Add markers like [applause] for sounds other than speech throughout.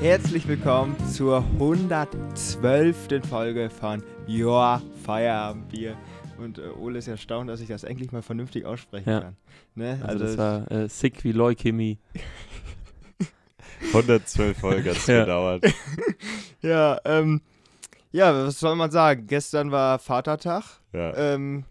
Herzlich willkommen zur 112. Folge von Your Feierabendbier. Und äh, Ole ist erstaunt, dass ich das endlich mal vernünftig aussprechen Ja. kann. Ne? Also, das war äh, sick wie Leukämie. [laughs] 112 Folgen hat es Ja. gedauert. [laughs] ja, ähm, ja, was soll man sagen? Gestern war Vatertag. Ja. Ähm,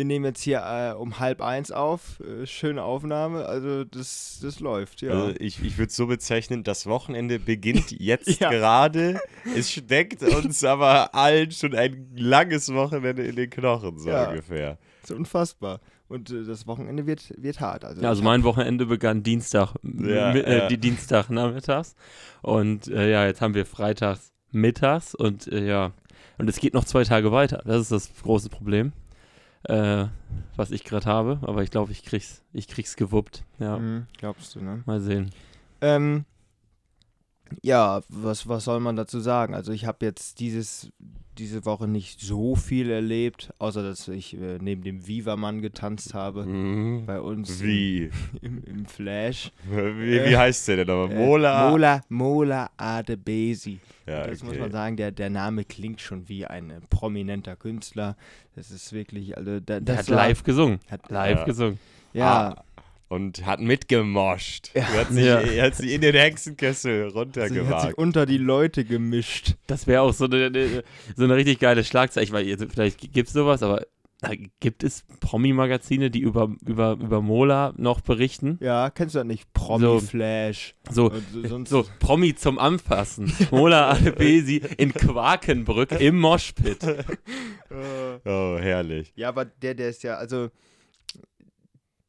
wir nehmen jetzt hier äh, um halb eins auf. Äh, schöne Aufnahme. Also das, das läuft, ja. Also ich, ich würde es so bezeichnen, das Wochenende beginnt [laughs] jetzt Ja. gerade. Es steckt uns [laughs] aber allen schon ein langes Wochenende in den Knochen, so Ja. ungefähr. Das ist unfassbar. Und äh, das Wochenende wird, wird hart. Also, Ja, also mein Wochenende begann Dienstag, Ja, äh, ja. die Dienstag nachmittags. Und äh, ja, jetzt haben wir freitags mittags und äh, ja, und es geht noch zwei Tage weiter. Das ist das große Problem, äh, was ich gerade habe. Aber ich glaube, ich krieg's, ich krieg's gewuppt. Ja, Mhm, glaubst du, ne? mal sehen. Ähm, ja, was, was soll man dazu sagen? Also ich habe jetzt dieses, diese Woche nicht so viel erlebt, außer dass ich äh, neben dem Viva-Mann getanzt habe. Mhm. Bei uns Wie? Im, im Flash. Wie, wie heißt der denn nochmal? Äh, Mola? Mola, Mola Adebesi. Ja, Das muss okay. man sagen, der, der Name klingt schon wie ein äh, prominenter Künstler. Das ist wirklich, also da, Der das hat war- live gesungen. Hat, Live Ja. gesungen. ja, Ah, und hat mitgemoscht. Ja. Er hat sich, Ja. er hat sich in den Hexenkessel sie hat sich runtergewagt. unter die Leute gemischt. Das wäre auch so eine, eine, so eine richtig geile Schlagzeile. Ich jetzt- vielleicht gibt es sowas, aber gibt es Promi-Magazine, die über, über, über Mola noch berichten? Ja, kennst du das nicht? Promi-Flash. So, so- so Promi zum Anfassen. [laughs] Mola Adebesi in Quakenbrück im Moshpit. [laughs] Äh, Oh, herrlich. Ja, aber der, der ist ja, also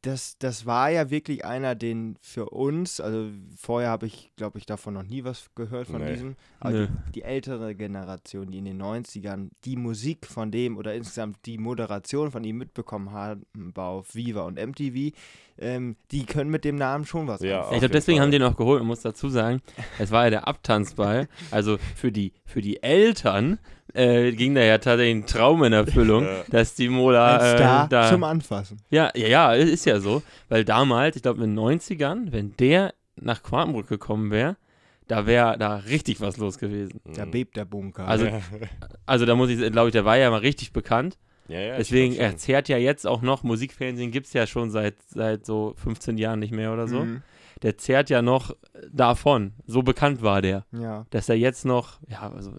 das, das war ja wirklich einer, den für uns, also vorher habe ich, glaube ich, davon noch nie was gehört von Nee. diesem, aber Nö. die, die ältere Generation, die in den 90ern die Musik von dem oder insgesamt die Moderation von ihm mitbekommen haben auf Viva und MTV, ähm, die können mit dem Namen schon was Ja, anfangen. Ich glaube, deswegen Fall. haben die ihn auch geholt. Man muss dazu sagen, es war ja der Abtanzball. Also für die, für die Eltern äh, ging da ja tatsächlich ein Traum in Erfüllung, [laughs] Ja. dass die Mola Ein Star äh, da. zum Anfassen. Ja, ja, ja, ist ja so. Weil damals, ich glaube in den 90ern, wenn der nach Quakenbrück gekommen wäre, da wäre da richtig was los gewesen. Da bebt der Bunker. Also, [laughs] also da muss ich, glaube ich, der war ja mal richtig bekannt. Ja, ja, Deswegen, er zehrt ja jetzt auch noch, Musikfernsehen gibt es ja schon seit, seit so 15 Jahren nicht mehr oder so. Mhm. Der zehrt ja noch davon. So bekannt war der. Ja. Dass er jetzt noch, ja, also,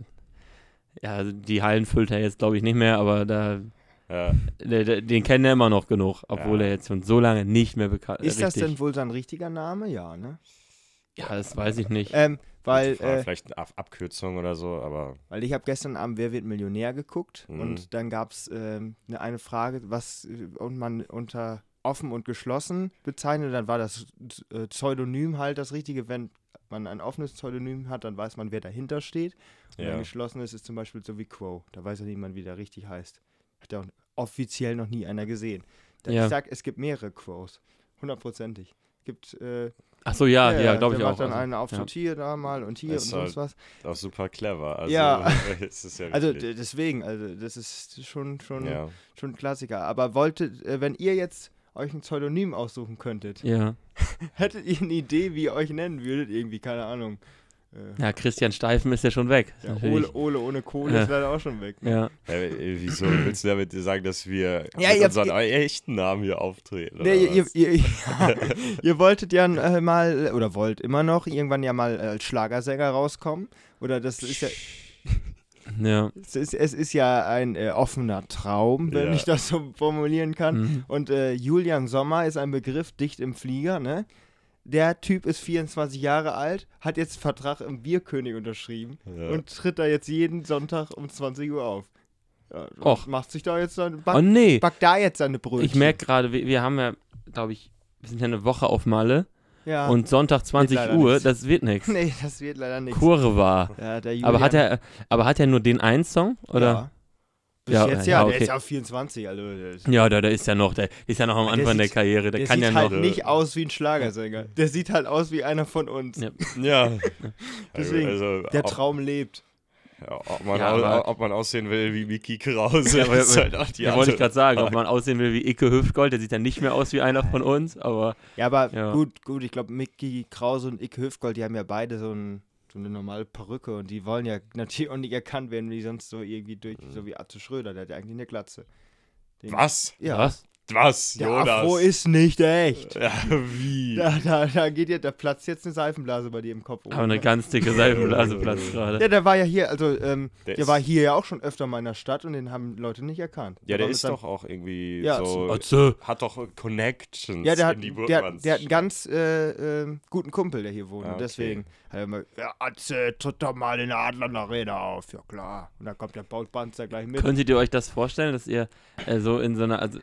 ja, also die Hallen füllt er jetzt, glaube ich, nicht mehr, aber da, Ja. der, den kennen er immer noch genug, obwohl Ja. er jetzt schon so lange nicht mehr bekannt Ist das richtig- denn wohl sein richtiger Name? Ja, ne? Ja, das weiß ich nicht. Ähm, weil, War äh, Vielleicht eine Ab Abkürzung oder so, aber Weil ich habe gestern Abend Wer wird Millionär geguckt Mhm. und dann gab es ähm, eine, eine Frage, was äh, und man unter offen und geschlossen bezeichnet, dann war das äh, Pseudonym halt das Richtige. Wenn man ein offenes Pseudonym hat, dann weiß man, wer dahinter steht. Und Ja. ein geschlossenes ist zum Beispiel so wie Quo. Da weiß ja niemand, wie der richtig heißt. Hat ja auch offiziell noch nie einer gesehen. Da, Ja. Ich sag, es gibt mehrere Quos. Hundertprozentig. Gibt, äh, Ach so, ja, ja, glaube ich macht auch. dann Also, einen auf ja. hier da mal und hier Ist und sonst halt- was. auch super clever. Also, Ja. [laughs] es ist ja Also deswegen, also das ist schon, schon ja. schon ein Klassiker. Aber wolltet, äh, wenn ihr jetzt euch ein Pseudonym aussuchen könntet, Ja. [laughs] hättet ihr eine Idee, wie ihr euch nennen würdet? Irgendwie, keine Ahnung. Äh, ja, Christian Steifen ist ja schon weg. ja. Ole, Ole ohne Kohle Ja. ist leider auch schon weg. ne? Ja. Ja, äh, wieso willst du damit sagen, dass wir Ja, mit ihr- unseren ihr- echten Namen hier auftreten? Nee, ihr, ihr, ihr, [laughs] ja, ihr wolltet ja äh, mal, oder wollt immer noch, irgendwann ja mal als Schlagersänger rauskommen. Oder das ist ja, Ja. es ist, es ist ja ein äh, offener Traum, wenn Ja. ich das so formulieren kann. Mhm. Und äh, Julian Sommer ist ein Begriff dicht im Flieger, ne? Der Typ ist 24 Jahre alt, hat jetzt einen Vertrag im Bierkönig unterschrieben Ja. und tritt da jetzt jeden Sonntag um 20 Uhr auf. Ja, Och. macht sich da jetzt seine back, Oh nee, backt da jetzt seine Brötchen. ich merke gerade, wir, wir haben ja, glaube ich, wir sind ja eine Woche auf Malle ja. und Sonntag 20 leider Uhr, nichts. das wird nichts. [laughs] nee, das wird leider nichts. Kurre war. Ja, der Julian, Aber hat er, aber hat er nur den einen Song? Oder? Ja. Bis Ja, jetzt ja, ja, okay. der ist ja auf 24, also der ist, Ja, da, da ist ja noch, der ist ja noch am Der Anfang der sieht- Karriere, der, der kann sieht ja halt noch. nicht aus wie ein Schlagersänger. Der sieht halt aus wie einer von uns. Ja. [laughs] Ja. [laughs] Deswegen, also, Der ob, Traum lebt. ob, man Ja, au- aber- ob man aussehen will wie Mickey Krause, Ja, [laughs] ist halt auch die Ja, wollte ich gerade sagen, ob man aussehen will wie Icke Hüftgold, der sieht ja nicht mehr aus wie einer von uns, aber Ja, aber Ja. gut, gut, ich glaube, Mickey Krause und Icke Hüftgold, die haben ja beide so ein, so eine normale Perücke und die wollen ja [laughs] natürlich auch nicht erkannt werden, wie sonst so irgendwie durch, so wie Atze Schröder, der hat ja eigentlich eine Glatze. Den- Was? Ja. Was? Was? Der Jonas? Afro ist nicht echt. Ja, wie? Da, da, da geht ja, da platzt jetzt eine Seifenblase bei dir im Kopf. Aber eine ganz dicke [laughs] Seifenblase platzt gerade. ja, der war ja hier, also ähm, Der der, war hier ja auch schon öfter mal in der Stadt und den haben Leute nicht erkannt. Ja, der mit ist doch auch irgendwie Ja, so. Atze. Hat doch Connections Ja, der hat, in die der, Burgmanns. der hat einen ganz äh, ähm, guten Kumpel, der hier wohnt. Ah, Und okay. deswegen hat er immer, ja, Atze, tritt doch mal in der Adler Arena auf. Ja, klar. Und dann kommt der Bautpanzer gleich mit. Könntet ihr euch das vorstellen, dass ihr äh, so in so einer, also,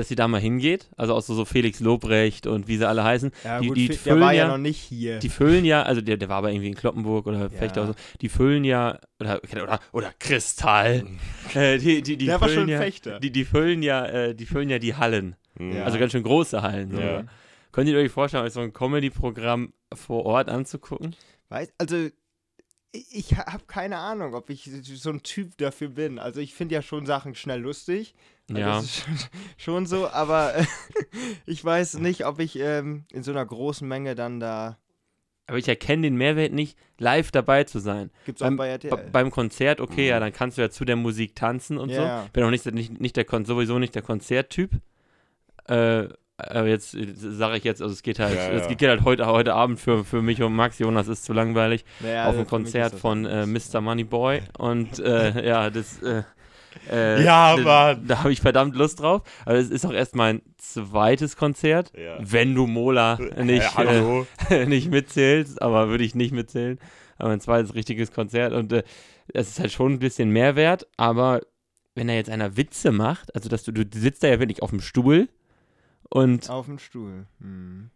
dass ihr da mal hingeht? Also auch so, so Felix Lobrecht und wie sie alle heißen. ja, die- gut, die der füllen war ja ja- noch nicht hier. Die füllen ja, also der, der war aber irgendwie in Kloppenburg oder Ja. Fechter oder so, die füllen ja, oder, oder, oder Kristall. [laughs] äh, die, die, die der war füllen schon ja, Fechter. Die, die füllen ja, äh, die füllen ja die Hallen. Ja. Also ganz schön große Hallen. So. Ja. Könnt ihr euch vorstellen, euch so ein Comedy-Programm vor Ort anzugucken? Weiß, also ich habe keine Ahnung, ob ich so ein Typ dafür bin. Also ich finde ja schon Sachen schnell lustig. Ja. Das ist schon, so, aber äh, [laughs] ich weiß nicht, ob ich ähm, in so einer großen Menge dann da. Aber ich erkenne den Mehrwert nicht, live dabei zu sein. Gibt's auch Beim, bei RTL. Be- beim Konzert, okay, Mhm. ja, dann kannst du ja zu der Musik tanzen und Ja. so. Bin auch nicht, nicht, nicht der Kon sowieso nicht der Konzerttyp. Äh, aber jetzt sage ich jetzt, also es geht halt, Ja, es geht halt heute, heute Abend für, für mich und Max, Jonas ist zu langweilig, auf ein Konzert von äh. Mr. Moneyboy und äh, [laughs] ja, das äh, äh, Ja, da, Mann. Da habe ich verdammt Lust drauf. Aber es ist auch erst mein zweites Konzert, Ja. wenn du Mola [laughs] nicht, äh, hallo. äh, [laughs] nicht mitzählst, aber würde ich nicht mitzählen. Aber ein zweites richtiges Konzert und äh, es ist halt schon ein bisschen Mehrwert, aber wenn da jetzt einer Witze macht, also dass du, du sitzt da ja wirklich auf dem Stuhl und Auf dem Stuhl. Hm.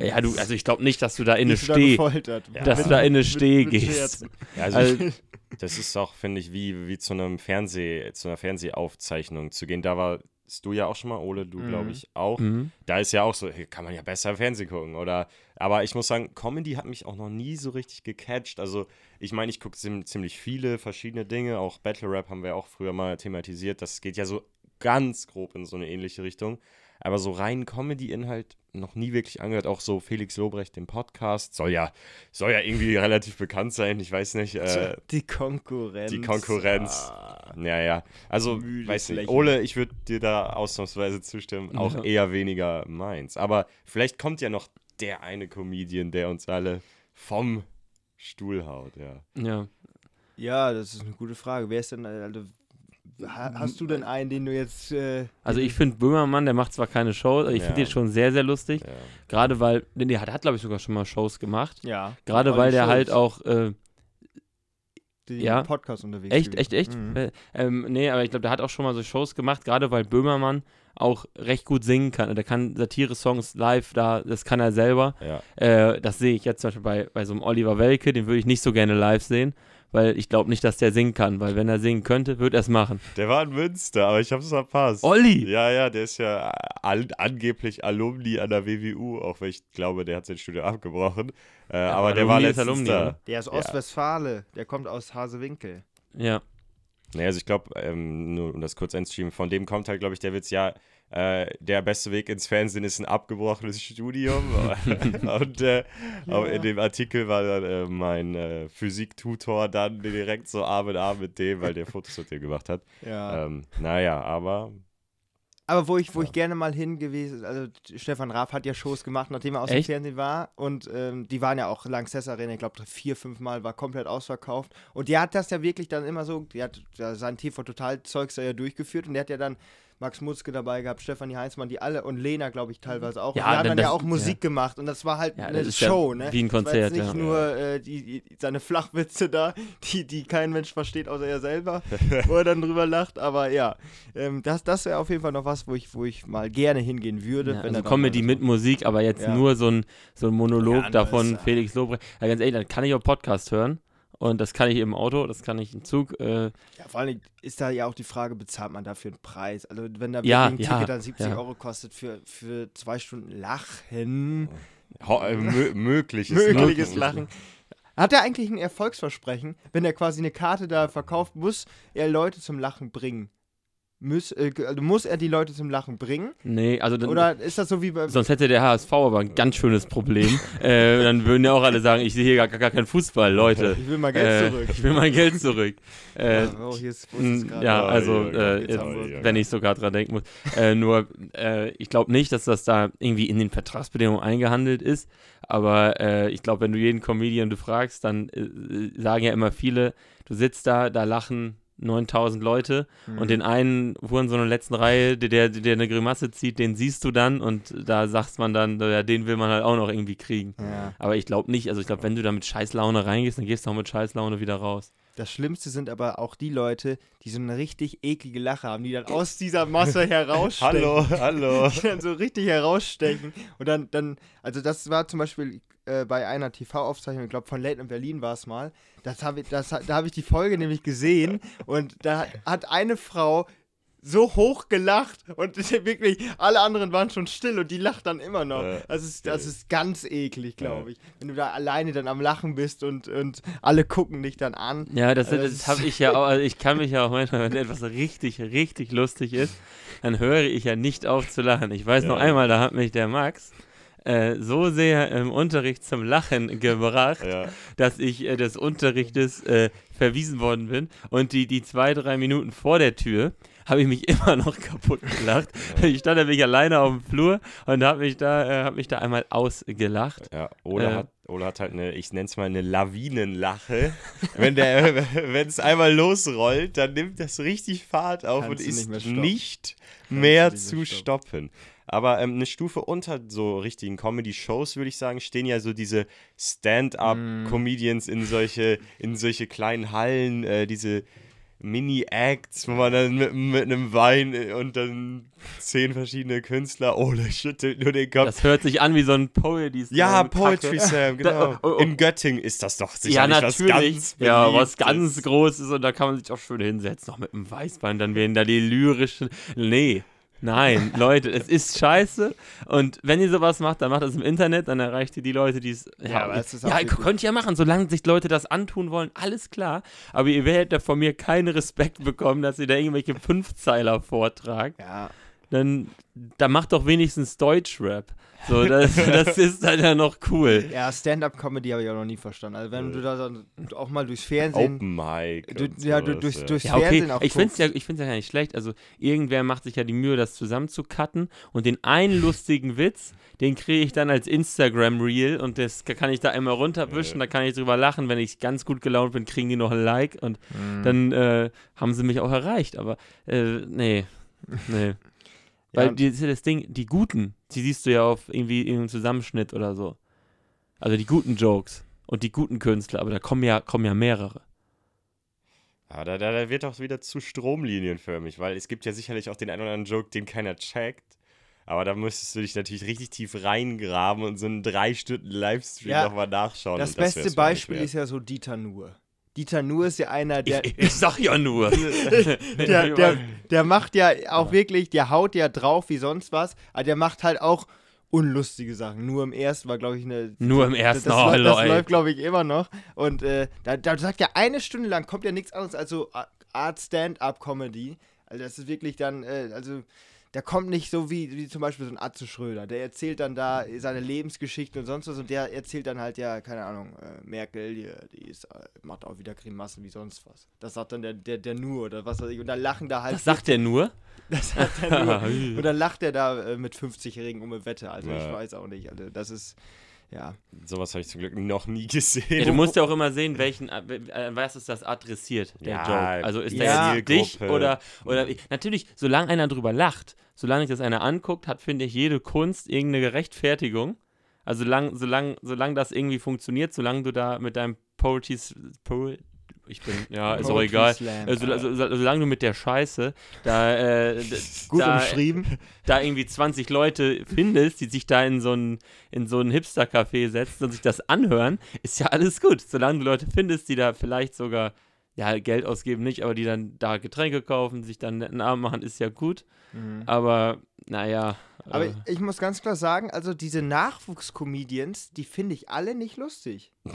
Ja, du, also ich glaube nicht, dass du da in eine Bist du da Steh, gefoltert? Ja. dass Mit- du da in eine mit- Steh mit gehst. [laughs] Ja, also, Also, ich, [laughs] das ist auch, finde ich, wie, wie zu einem Fernseh, zu einer Fernsehaufzeichnung zu gehen. Da warst du ja auch schon mal, Ole, du Mhm. glaube ich auch. mhm. Da ist ja auch so, hey, kann man ja besser Fernsehen gucken, oder? Aber ich muss sagen, Comedy hat mich auch noch nie so richtig gecatcht. Also, ich meine, ich gucke ziemlich viele verschiedene Dinge. Auch Battle Rap haben wir auch früher mal thematisiert. Das geht ja so ganz grob in so eine ähnliche Richtung. Aber so rein Comedy-Inhalt noch nie wirklich angehört. Auch so Felix Lobrecht, den Podcast, soll ja, soll ja irgendwie [laughs] relativ bekannt sein. Ich weiß nicht. Äh, die Konkurrenz. die Konkurrenz. Ah. ja, ja. Also, weiß nicht. Lächeln. Ole, ich würde dir da ausnahmsweise zustimmen. Auch Ja. eher weniger meins. Aber vielleicht kommt ja noch der eine Comedian, der uns alle vom Stuhl haut, ja. ja. Ja, das ist eine gute Frage. Wer ist denn, also, hast du denn einen, den du jetzt. Äh, Also ich finde Böhmermann, der macht zwar keine Show, aber ich Ja. finde den schon sehr, sehr lustig. ja. Gerade weil, nee, der hat, hat glaube ich sogar schon mal Shows gemacht. ja. Gerade weil der Schulz, halt auch, äh, ja. im Podcast unterwegs echt, gewesen. echt, echt, Mhm. äh, ähm, nee, aber ich glaube, der hat auch schon mal so Shows gemacht, gerade weil Böhmermann auch recht gut singen kann. Der kann Satire-Songs live, da, das kann er selber. ja. Äh, das sehe ich jetzt zum Beispiel bei, bei so einem Oliver Welke, den würde ich nicht so gerne live sehen, weil ich glaube nicht, dass der singen kann, weil wenn er singen könnte, würde er es machen. Der war in Münster, aber ich habe es verpasst. Olli! Ja, ja, der ist ja an, angeblich Alumni an der WWU, auch wenn ich glaube, der hat sein Studium abgebrochen. Äh, aber der war letztens Alumni, da. Der ist Ja. Ostwestfale. Der kommt aus Hasewinkel. Ja. Naja, also ich glaube, ähm, nur um das kurz einzuschieben, von dem kommt halt, glaube ich, der Witz, ja, äh, der beste Weg ins Fernsehen ist ein abgebrochenes Studium. [laughs] und äh, auch in dem Artikel war dann äh, mein äh, Physiktutor dann direkt so Arm in Arm mit dem, weil der Fotos mit dem gemacht hat. Ja. Ähm, naja, aber Aber wo ich, wo ich gerne mal hingewiesen, also Stefan Raab hat ja Shows gemacht, nachdem er aus Echt? dem Fernsehen war. Und ähm, die waren ja auch Lanxess Arena, ich glaube vier, fünf Mal war komplett ausverkauft. Und der hat das ja wirklich dann immer so, der hat ja sein TV Total Zeugs da ja durchgeführt und der hat ja dann Max Mutzke dabei gehabt, Stefanie Heinzmann, die alle und Lena, glaube ich, teilweise auch. Ja, und die haben dann dann ja das- auch Musik gemacht und das war halt Ja, eine das ist ja Show, ne? wie ein Das war Konzert, nicht ja. nur äh, die, die, seine Flachwitze da, die, die kein Mensch versteht, außer er selber, [laughs] wo er dann drüber lacht. Aber ja, ähm, das, das wäre auf jeden Fall noch was, wo ich, wo ich mal gerne hingehen würde. Ja, wenn also Comedy mit Musik, aber jetzt Ja. nur so ein, so ein Monolog Ja, davon, das, äh, Felix Lobrecht. Ja, ganz ehrlich, dann kann ich auch Podcast hören. Und das kann ich im Auto, das kann ich im Zug. Äh, Ja, vor allem ist da ja auch die Frage, bezahlt man dafür einen Preis? Also wenn da Ja, ein ja, Ticket dann 70 ja. Euro kostet für, für zwei Stunden Lachen, ho- äh, mö [laughs] mögliches, mögliches Lachen. Hat er eigentlich ein Erfolgsversprechen, wenn er quasi eine Karte da verkauft, muss er Leute zum Lachen bringen? Muss, äh, also muss er die Leute zum Lachen bringen? Nee, also dann, Oder ist das so wie bei. sonst hätte der HSV aber ein ganz schönes Problem. [laughs] äh, dann würden ja auch alle sagen, ich sehe hier gar, gar keinen Fußball, Leute. Ich will mal Geld Äh, zurück. Ich will mein Geld zurück. [laughs] Äh, oh, hier ist, gerade? Ja, Oh, also, ja, äh, wir- wenn ich sogar dran denken muss. Äh, [laughs] nur, äh, ich glaube nicht, dass das da irgendwie in den Vertragsbedingungen eingehandelt ist. Aber äh, ich glaube, wenn du jeden Comedian du fragst, dann äh, sagen ja immer viele, du sitzt da, da lachen 9000 Leute Mhm. und den einen Hurensohn in der letzten Reihe, der, der, der eine Grimasse zieht, den siehst du dann und da sagt man dann, ja, den will man halt auch noch irgendwie kriegen. Ja. Aber ich glaube nicht, also ich glaube, wenn du da mit Scheißlaune reingehst, dann gehst du auch mit Scheißlaune wieder raus. Das Schlimmste sind aber auch die Leute, die so eine richtig eklige Lache haben, die dann aus dieser Masse herausstechen. Hallo, hallo. [laughs] Die dann so richtig herausstechen. Und dann, dann also das war zum Beispiel äh, bei einer TV-Aufzeichnung, ich glaube von Late in Berlin war es mal. Das hab ich, das, da habe ich die Folge nämlich gesehen und da hat, eine Frau so hoch gelacht und [laughs] wirklich alle anderen waren schon still und die lacht dann immer noch. Ja. Das ist, das ist ganz eklig, glaube ich. Wenn du da alleine dann am Lachen bist und, und alle gucken dich dann an. Ja, das, das das- habe ich ja [laughs] auch, also ich kann mich ja auch manchmal, wenn etwas richtig, richtig lustig ist, dann höre ich ja nicht auf zu lachen. Ich weiß noch Ja. einmal, da hat mich der Max äh, so sehr im Unterricht zum Lachen gebracht, Ja. dass ich äh, des Unterrichtes äh, verwiesen worden bin und die, die zwei, drei Minuten vor der Tür habe ich mich [laughs] immer noch kaputt gelacht. Ich stand nämlich alleine auf dem Flur und habe mich, da, äh, hab mich da einmal ausgelacht. Ja, Ola, Äh. hat, Ola hat halt eine, ich nenne es mal eine Lawinenlache. wenn es [laughs] einmal losrollt, dann nimmt das richtig Fahrt auf Kannst und ist nicht mehr stoppen. nicht mehr zu mehr stoppen. Aber ähm, eine Stufe unter so richtigen Comedy-Shows, würde ich sagen, stehen ja so diese Stand-up-Comedians in solche, in solche kleinen Hallen, äh, diese Mini-Acts, wo man dann mit, mit einem Wein äh, und dann zehn verschiedene Künstler, oh, der schüttelt nur den Kopf. Das hört sich an wie so ein Poetry Ja, Slam, Poetry. Slam, [laughs] genau. Da- oh, oh. In Göttingen ist das doch Ja, sicherlich was natürlich. ganz ja, was ganz Großes und da kann man sich auch schön hinsetzen, noch mit einem Weißwein, dann werden da die lyrischen. Nee. Nein, Leute, es ist scheiße. Und wenn ihr sowas macht, dann macht das im Internet, dann erreicht ihr die Leute, die es. Ja, aber es ist ja könnt ihr ja machen, solange sich Leute das antun wollen, alles klar. Aber ihr werdet da von mir keinen Respekt bekommen, dass ihr da irgendwelche Fünfzeiler vortragt. Ja. Dann, dann macht doch wenigstens Deutschrap. So, das, [laughs] das ist dann ja noch cool. Ja, Stand-up-Comedy habe ich auch noch nie verstanden. Also wenn du da dann auch mal durchs Fernsehen, Open Mic. du, und ja, du, sowas, durchs, ja. durchs Ja, okay. Fernsehen auch Ich finde es ja, guckst. ich find's ja gar nicht schlecht. Also, irgendwer macht sich ja die Mühe, das zusammenzucutten. Und den einen lustigen Witz, den kriege ich dann als Instagram-Reel. Und das kann ich da einmal runterwischen. Da kann ich drüber lachen. Wenn ich ganz gut gelaunt bin, kriegen die noch ein Like. Und Mhm. dann äh, haben sie mich auch erreicht. Aber, äh, nee. Nee. Ja, Weil und- die, das ist ja das Ding, die guten, die siehst du ja auf irgendwie irgendeinem Zusammenschnitt oder so. Also die guten Jokes und die guten Künstler, aber da kommen ja, kommen ja mehrere. Ja, da, da, da wird auch wieder zu stromlinienförmig, weil es gibt ja sicherlich auch den einen oder anderen Joke, den keiner checkt. Aber da müsstest du dich natürlich richtig tief reingraben und so einen drei Stunden Livestream Ja, nochmal nachschauen. Das das beste nicht Beispiel ist ja so Dieter Nuhr. Dieter Nuhr ist ja einer, der, ich, ich sag ja nur. [laughs] der, der, der macht ja auch wirklich, der haut ja drauf wie sonst was, aber der macht halt auch unlustige Sachen. Nur im ersten war, glaube ich, eine. Nur im Das, ersten, das, oh, läuft- das läuft, glaube ich, immer noch. Und äh, da, da sagt ja eine Stunde lang, kommt ja nichts anderes als so Art Stand-up-Comedy. Also das ist wirklich dann, äh, also da kommt nicht so wie, wie zum Beispiel so ein Atze Schröder. Der erzählt dann da seine Lebensgeschichte und sonst was und der erzählt dann halt ja, keine Ahnung, äh, Merkel, die, die ist, äh, macht auch wieder Grimassen wie sonst was. Das sagt dann der, der, der nur oder was weiß ich. Und dann lachen da halt. Das sagt er nur. [laughs] Das sagt er nur. [laughs] und dann lacht er da äh, mit 50-Jährigen um eine Wette. Also ich Ja. weiß auch nicht. Also das ist, ja. Sowas habe ich zum Glück noch nie gesehen. Ja, du musst ja auch [laughs] immer sehen, welchen, äh, äh, was ist das adressiert, der Ja, Joke. Also ist ja. der jetzt dich oder, oder natürlich, solange einer drüber lacht, solange sich das einer anguckt, hat, finde ich, jede Kunst irgendeine Rechtfertigung. Also solange solang, solang das irgendwie funktioniert, solange du da mit deinem Poetry, po, ich bin, ja, ist auch egal. Slam. Also, so, so, solange du mit der Scheiße da, äh, [laughs] Gut da, umschrieben. da irgendwie 20 Leute findest, die sich da in so ein, in so ein Hipster-Café setzen und sich das anhören, ist ja alles gut. Solange du Leute findest, die da vielleicht sogar, ja, Geld ausgeben nicht, aber die dann da Getränke kaufen, sich dann einen netten Abend machen, ist ja gut. Mhm. Aber, naja, Aber äh, ich, ich muss ganz klar sagen, also diese Nachwuchscomedians, die finde ich alle nicht lustig. [laughs]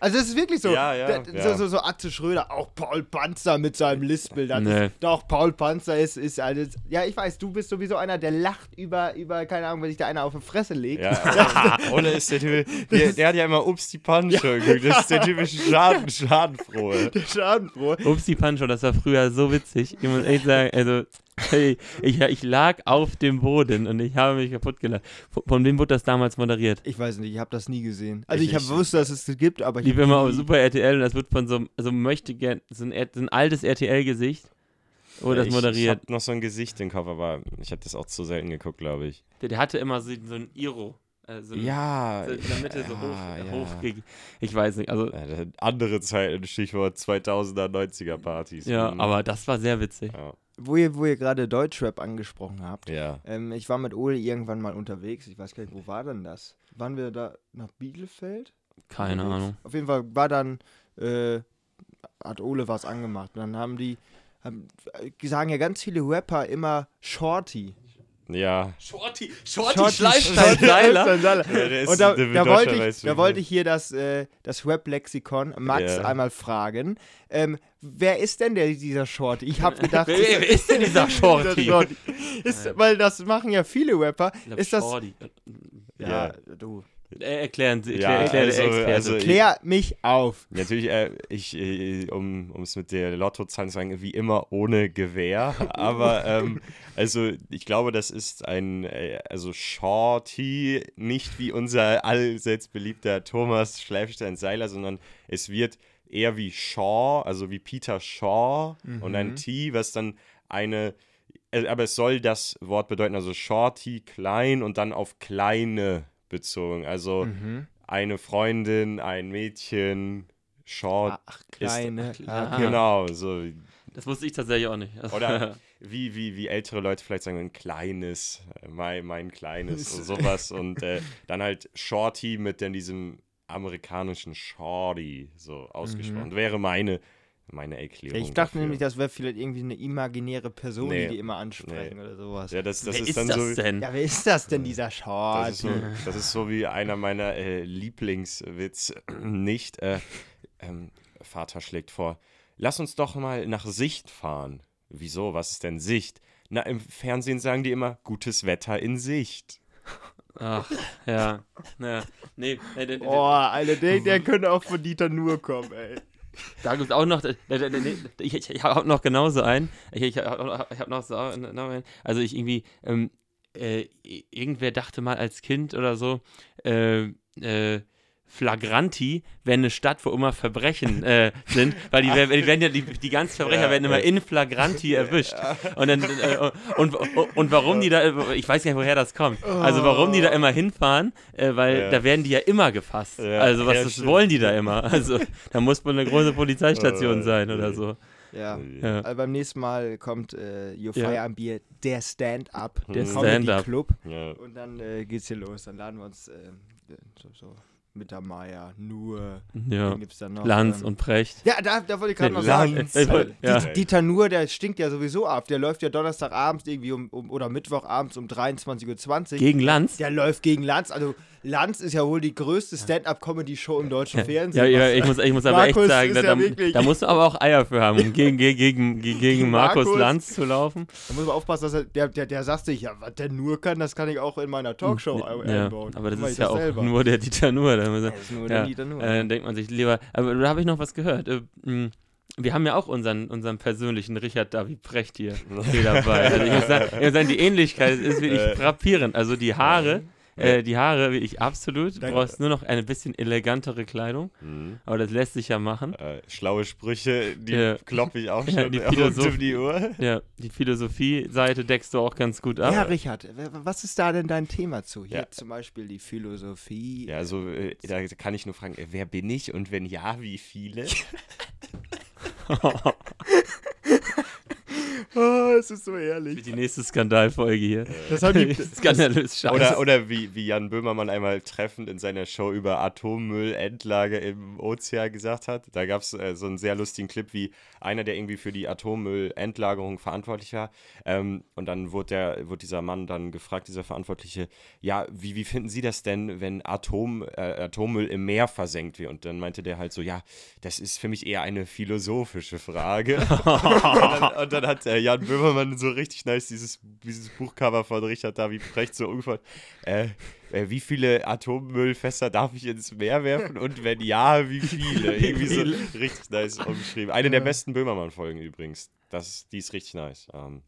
Also es ist wirklich so. Ja, ja, Da- ja. So, so, so Atze Schröder, auch Paul Panzer mit seinem Lispel. Das Nee. ist, doch, Paul Panzer ist, ist alles. Ja, ich weiß, du bist sowieso einer, der lacht über, über keine Ahnung, wenn sich da einer auf die Fresse legt. Ja, [laughs] [laughs] oder ist der Typ, der, der hat ja immer Ups die Punch geguckt. Das ist der typische Schaden, [laughs] Schadenfrohe. Der Schadenfrohe. Ups, die Pancho, das war früher so witzig. Ich muss echt sagen, also, ich, ich lag auf dem Boden und ich habe mich kaputt gelacht. Von, von wem wurde das damals moderiert? Ich weiß nicht, ich habe das nie gesehen. Also Ich ich, habe nicht. gewusst, dass es das gibt, aber ich Lief hab immer auf Super RTL und das wird von so einem, also möchte gern, so ein, so ein altes RTL-Gesicht, wurde das ich, Ich moderiert. hab noch so ein Gesicht im Kopf, aber ich habe das auch zu selten geguckt, glaube ich. Der, der hatte immer so, so ein Iro. so ein- Ja. so in der Mitte so ja, hoch, ja. hoch Ich weiß nicht, also, andere Zeiten, Stichwort 2000er, 90er Partys. ja, Mhm. aber das war sehr witzig. Ja. Wo ihr, wo ihr gerade Deutschrap angesprochen habt. ja. Ähm, ich war mit Ole irgendwann mal unterwegs. Ich weiß gar nicht, wo war denn das? Waren wir da nach Bielefeld? Keine unterwegs? Ahnung. Auf jeden Fall war dann, äh, hat Ole was angemacht. Und dann haben die, haben, sagen ja ganz viele Rapper immer Shorty. Ja. Shorty, Shorty Schleifstein-Seiler. Ja, der ist- Und da, der da, wollte ich, da wollte ich hier das, äh, das Rap-Lexikon Max Ja. einmal fragen. Ähm, wer ist denn der, dieser Shorty? Ich habe gedacht, [laughs] Wer, wer ist denn dieser Shorty? [laughs] dieser Shorty. Ist, weil das machen ja viele Rapper. Ich glaub, Ist das. Shorty. Ja, Ja. du. Äh, erklären Sie, Ja, erklär, erklär also- Experte. also ich- Klär mich auf. Natürlich, äh, ich, äh, um es mit der Lottozahl zu sagen, wie immer ohne Gewehr. [laughs] Aber ähm, also ich glaube, das ist ein, äh, also Shorty, nicht wie unser allseits beliebter Thomas Schleifstein-Seiler, sondern es wird eher wie Shaw, also wie Peter Shaw und ein T, was dann eine, äh, aber es soll das Wort bedeuten, also Shorty, klein und dann auf kleine bezogen. Also Mhm. eine Freundin, ein Mädchen, Short. Ach, kleine. [laughs] Ah. okay. Genau, so. Das wusste ich tatsächlich auch nicht. [laughs] Oder wie, wie, wie ältere Leute vielleicht sagen, ein kleines, äh, mein, mein kleines, [laughs] und sowas. Und äh, dann halt Shorty mit dann diesem amerikanischen Shorty so ausgesprochen. Wäre meine, meine Erklärung. Ich dachte dafür. nämlich, das wäre vielleicht irgendwie eine imaginäre Person, Nee. die die immer ansprechen oder sowas. Ja, das, das Wer ist, ist dann das so. denn? Ja, wer ist das denn, dieser Shorty? Das ist, so, das ist so wie einer meiner äh, Lieblingswitz. [clears throat] Nicht. Äh, ähm, Vater schlägt vor, lass uns doch mal nach Sicht fahren. Wieso? Was ist denn Sicht? Na, im Fernsehen sagen die immer, gutes Wetter in Sicht. Ach, ja. ja. Nee, nee, nee, nee, Oh, Alter, der, der könnte auch von Dieter Nur kommen, ey. Da gibt es auch noch, äh, ich, ich, ich habe noch genauso einen. Ich, ich habe hab noch so einen. Also ich irgendwie, ähm, äh, irgendwer dachte mal als Kind oder so, äh, äh, Flagranti wäre eine Stadt, wo immer Verbrechen äh, sind, weil die, die werden ja, die, die ganzen Verbrecher Ja, werden immer ja. in Flagranti erwischt. Und dann, äh, und, und, und warum die da, ich weiß gar nicht, woher das kommt. Also warum die da immer hinfahren, äh, weil Ja. da werden die ja immer gefasst. Ja, also was ja, das wollen die da immer? Also da muss wohl eine große Polizeistation Oh, sein oder so. Ja. Ja. Also beim nächsten Mal kommt äh, Your Ja. Fire am Bier, der Stand-Up, Der Stand-up. Club. Ja. Und dann äh, geht's hier los. Dann laden wir uns äh, so, so Mittermeier, nur. Ja. Gibt's da noch? Lanz Ähm, und Precht. Ja, da, da wollte ich gerade Nee, noch sagen. Lanz. Äh, ja. Diet- Dieter Nuhr, der stinkt ja sowieso ab. Der läuft ja Donnerstagabends irgendwie um, um oder Mittwochabends um 23.20 Uhr. Gegen Lanz? Der läuft gegen Lanz. Also Lanz ist ja wohl die größte Stand-up-Comedy-Show im deutschen Fernsehen. Ja, ja, ich muss, ich muss aber Markus echt sagen, ist da, ja da, wirklich- da musst du aber auch Eier für haben, [laughs] um gegen, gegen, gegen, gegen, Markus, Markus. Lanz zu laufen. Da muss man aufpassen, dass er, der, der, der sagt sich, ja, was der nur kann, das kann ich auch in meiner Talkshow Ja, einbauen. aber das ist ja auch selber. nur der Dieter Nuhr. Da muss er- Das ist nur ja, der Dieter Nuhr. Äh, dann denkt man sich lieber, aber da habe ich noch was gehört. Äh, mh, wir haben ja auch unseren, unseren persönlichen Richard David Precht hier, [laughs] hier dabei. Also ich muss, sagen, ich muss sagen, die Ähnlichkeit ist wirklich Äh. frappierend. Also die Haare, äh, die Haare wirklich absolut. Du Danke. brauchst nur noch eine bisschen elegantere Kleidung, Mhm. aber das lässt sich ja machen. Äh, schlaue Sprüche, die Ja. kloppe ich auch [laughs] Ja, schon die [laughs] rund Philosoph- um die Uhr. Ja, die Philosophie-Seite deckst du auch ganz gut ab. ja, Richard, was ist da denn dein Thema zu? Hier Ja. zum Beispiel die Philosophie. Ja, also äh, da kann ich nur fragen, äh, wer bin ich und wenn ja, wie viele? [laughs] Oh, Das ist so ehrlich. Die nächste Skandalfolge hier. Das haben die, [laughs] Skandalös Scheiße. Oder, oder wie, wie Jan Böhmermann einmal treffend in seiner Show über Atommüllendlage im Ozean gesagt hat. Da gab es äh, so einen sehr lustigen Clip, wie einer, der irgendwie für die Atommüllendlagerung verantwortlich war. Ähm, und dann wurde, der, wurde dieser Mann dann gefragt, dieser Verantwortliche, ja, wie, wie finden Sie das denn, wenn Atom, äh, Atommüll im Meer versenkt wird? Und dann meinte der halt so, ja, das ist für mich eher eine philosophische Frage. [laughs] und, dann, und dann hat äh, Jan Böhmermann so richtig nice dieses, dieses Buchcover von Richard David Brecht so ungefähr, äh, äh, wie viele Atommüllfässer darf ich ins Meer werfen und wenn ja, wie viele? Irgendwie so richtig nice umgeschrieben. Eine der besten Böhmermann-Folgen übrigens. Das, die ist richtig nice. Ähm,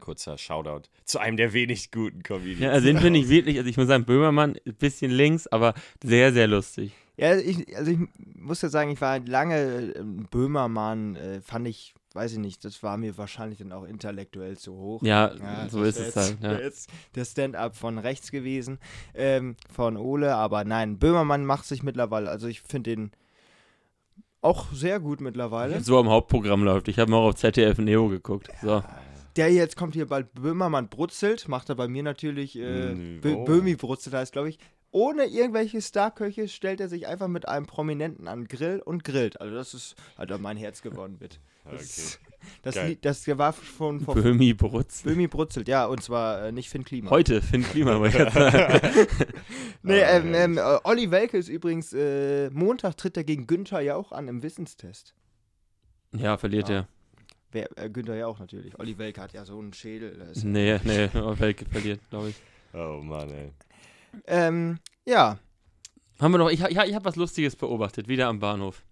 kurzer Shoutout zu einem der wenig guten Comedians. Ja, also den finde ich wirklich, also ich muss sagen, Böhmermann, ein bisschen links, aber sehr, sehr lustig. Ja, ich, also ich muss ja sagen, ich war lange ähm, Böhmermann, äh, fand ich, weiß ich nicht, das war mir wahrscheinlich dann auch intellektuell zu hoch. Ja, Ja, so das ist es jetzt- halt. [laughs] Ja. wär jetzt der Stand-up von rechts gewesen, ähm, von Ole, aber nein, Böhmermann macht sich mittlerweile, also ich finde den auch sehr gut mittlerweile. So am Hauptprogramm läuft. Ich habe mal auch auf ZDF Neo geguckt. So. Der jetzt kommt hier bald Böhmermann brutzelt, macht er bei mir natürlich, äh, Bö oh. Böhmi brutzelt heißt, glaube ich. Ohne irgendwelche Starköche stellt er sich einfach mit einem Prominenten an Grill und grillt. Also das ist, hat er mein Herz gewonnen mit. Das, das, Geil. Lied- das war schon vor Böhmi Brutz. Böhmi brutzelt, ja, und zwar äh, nicht Finn Klima. Heute, Finn Klima, wollte ich sagen. [laughs] [laughs] Nee, Ah, ähm, ähm, äh, Olli Welke ist übrigens, äh, Montag tritt er gegen Günther ja auch an im Wissenstest. Ja, verliert Ja. er. Wer, äh, Günther ja auch natürlich. Olli Welke hat ja so einen Schädel. das ist- Nee, nee, Welke verliert, glaube ich. Oh Mann, ey. Ähm, ja, Haben wir noch, ich, ich, ich habe was Lustiges beobachtet, wieder am Bahnhof.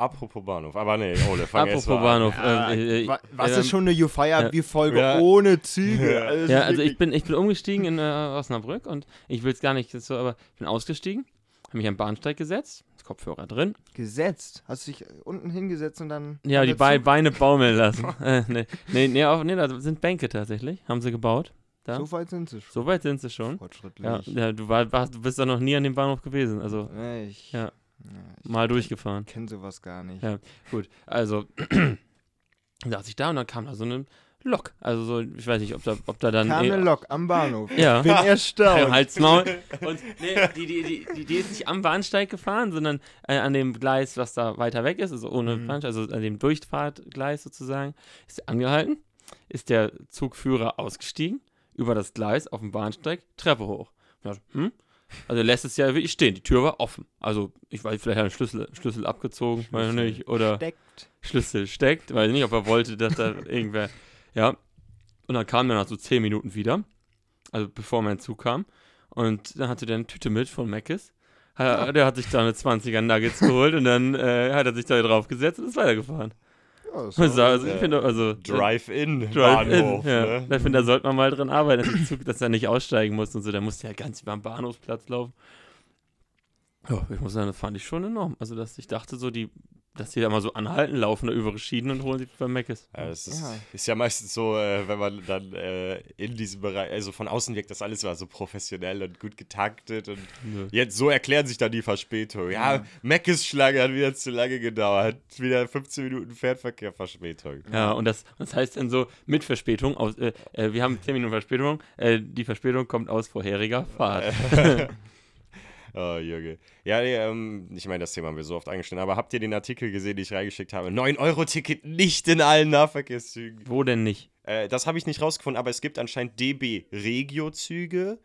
Apropos Bahnhof, aber nee, Ole, fang erst Apropos mal an. Bahnhof. Ja, äh, äh, wa- was ähm, ist schon eine You Fire ja. wie Folge Ja. ohne Züge? Ja. Also, Ja, also ich bin, ich bin umgestiegen in äh, Osnabrück und ich will es gar nicht so, aber ich bin ausgestiegen, habe mich am Bahnsteig gesetzt, Kopfhörer drin. gesetzt. Hast du dich unten hingesetzt und dann. Ja, die? Be Beine baumeln lassen. [laughs] äh, nee, nee, nee, auf, nee, da sind Bänke tatsächlich, haben sie gebaut. Da. So weit sind sie schon. So weit sind sie schon. Fortschrittlich. Ja, ja du, war, warst, du bist da noch nie an dem Bahnhof gewesen, also Nee, ich, Ja. Ja, ich mal durchgefahren. kenne sowas gar nicht. Ja. Gut, also [clears throat] saß ich da und dann kam da so eine Lok. Also so, ich weiß nicht, ob da, ob da dann. Kam eh- eine Lok am Bahnhof. Ja. Bin [laughs] erstaunt. Halt's Maul. Und nee, die, die, die, die, die ist nicht am Bahnsteig gefahren, sondern äh, an dem Gleis, was da weiter weg ist, also ohne Mhm. Bahnsteig, also an dem Durchfahrtgleis sozusagen, ist sie angehalten, ist der Zugführer ausgestiegen, über das Gleis auf dem Bahnsteig, Treppe hoch. Ich dachte, hm? Also lässt es ja wirklich stehen, die Tür war offen. Also ich weiß, vielleicht hat er Schlüssel, Schlüssel abgezogen, weiß ich Schlüssel nicht. Oder Steckt. Schlüssel steckt, weiß ich nicht, ob er wollte, dass da [laughs] irgendwer, ja. Und dann kam er nach so 10 Minuten wieder, also bevor mein Zug kam. Und dann hatte der eine Tüte mit von Mc's. Ha- Der hat sich da eine 20er Nuggets geholt und dann äh, hat er sich da drauf gesetzt und ist weitergefahren. Ja, das [laughs] Also, also ich finde, also Drive-In, Drive-In, Bahnhof, ja. ne? Ich finde, da sollte man mal dran arbeiten, dass, Zug, dass er nicht aussteigen muss und so. Der musste ja ganz über den Bahnhofsplatz laufen. Ja, ich muss sagen, das fand ich schon enorm. Also, dass ich dachte so, die, dass die da mal so anhalten, laufen da über Schienen und holen sich bei Mc's. Ja, das ist, Ja. ist ja meistens so, äh, wenn man dann äh, in diesem Bereich, also von außen wirkt das alles immer so professionell und gut getaktet und Nö. jetzt so erklären sich dann die Verspätungen. Ja, Meckes Schlange hat wieder zu lange gedauert, hat wieder 15 Minuten Fernverkehr Verspätung. Ja, und das, das heißt dann so mit Verspätung, aus, äh, äh, wir haben 10 Minuten Verspätung, äh, die Verspätung kommt aus vorheriger Fahrt. [laughs] [laughs] Oh, Junge. Ja, nee, ähm, ich meine, das Thema haben wir so oft angeschnitten, aber habt ihr den Artikel gesehen, den ich reingeschickt habe? 9-Euro-Ticket nicht in allen Nahverkehrszügen. Wo denn nicht? Äh, das habe ich nicht rausgefunden, aber es gibt anscheinend DB Regio-Züge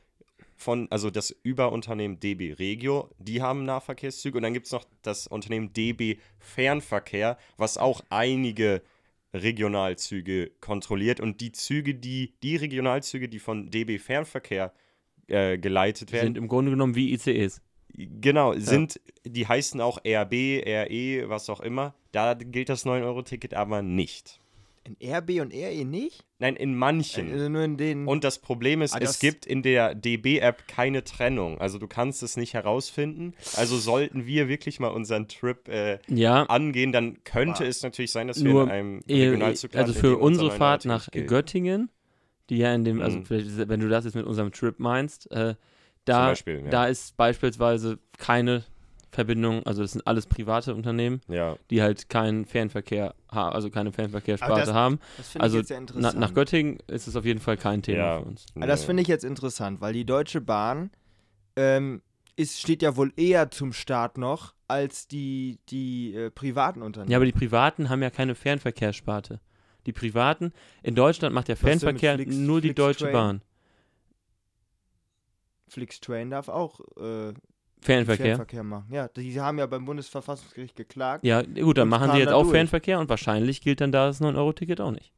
von, also das Überunternehmen DB Regio, die haben Nahverkehrszüge und dann gibt es noch das Unternehmen DB Fernverkehr, was auch einige Regionalzüge kontrolliert und die Züge, die, die Regionalzüge, die von DB Fernverkehr äh, geleitet Die werden, sind im Grunde genommen wie ICEs. Genau, sind, die heißen auch RB, RE, was auch immer. Da gilt das 9-Euro-Ticket aber nicht. In RB und RE nicht? Nein, in manchen. Also nur in den. Und das Problem ist, Ah, es das- gibt in der DB-App keine Trennung. Also du kannst es nicht herausfinden. Also sollten wir wirklich mal unseren Trip äh, Ja, angehen, dann könnte Wow. es natürlich sein, dass wir Nur, in einem Regionalzug also für unsere Fahrt nach 9-Euro-Ticket gilt. Göttingen, die ja in dem, also Mhm. vielleicht, ist- wenn du das jetzt mit unserem Trip meinst, äh, da, Beispiel, ja. da ist beispielsweise keine Verbindung, also das sind alles private Unternehmen, Ja, die halt keinen Fernverkehr ha also keine Fernverkehrssparte das- haben. Das finde Also ich jetzt ja Na, interessant. nach Göttingen ist es auf jeden Fall kein Thema Ja. für uns. Aber das finde ich jetzt interessant, weil die Deutsche Bahn ähm, ist, steht ja wohl eher zum Start noch als die, die äh, privaten Unternehmen. Ja, aber die Privaten haben ja keine Fernverkehrssparte. Die Privaten, in Deutschland macht der Was Fernverkehr Flix- nur die Deutsche Flixtrain? Bahn. Flixtrain darf auch äh, Fernverkehr. Fernverkehr machen. Ja, die haben ja beim Bundesverfassungsgericht geklagt. Ja, gut, dann machen sie jetzt auch durch. Fernverkehr und wahrscheinlich gilt dann da das 9-Euro-Ticket auch nicht.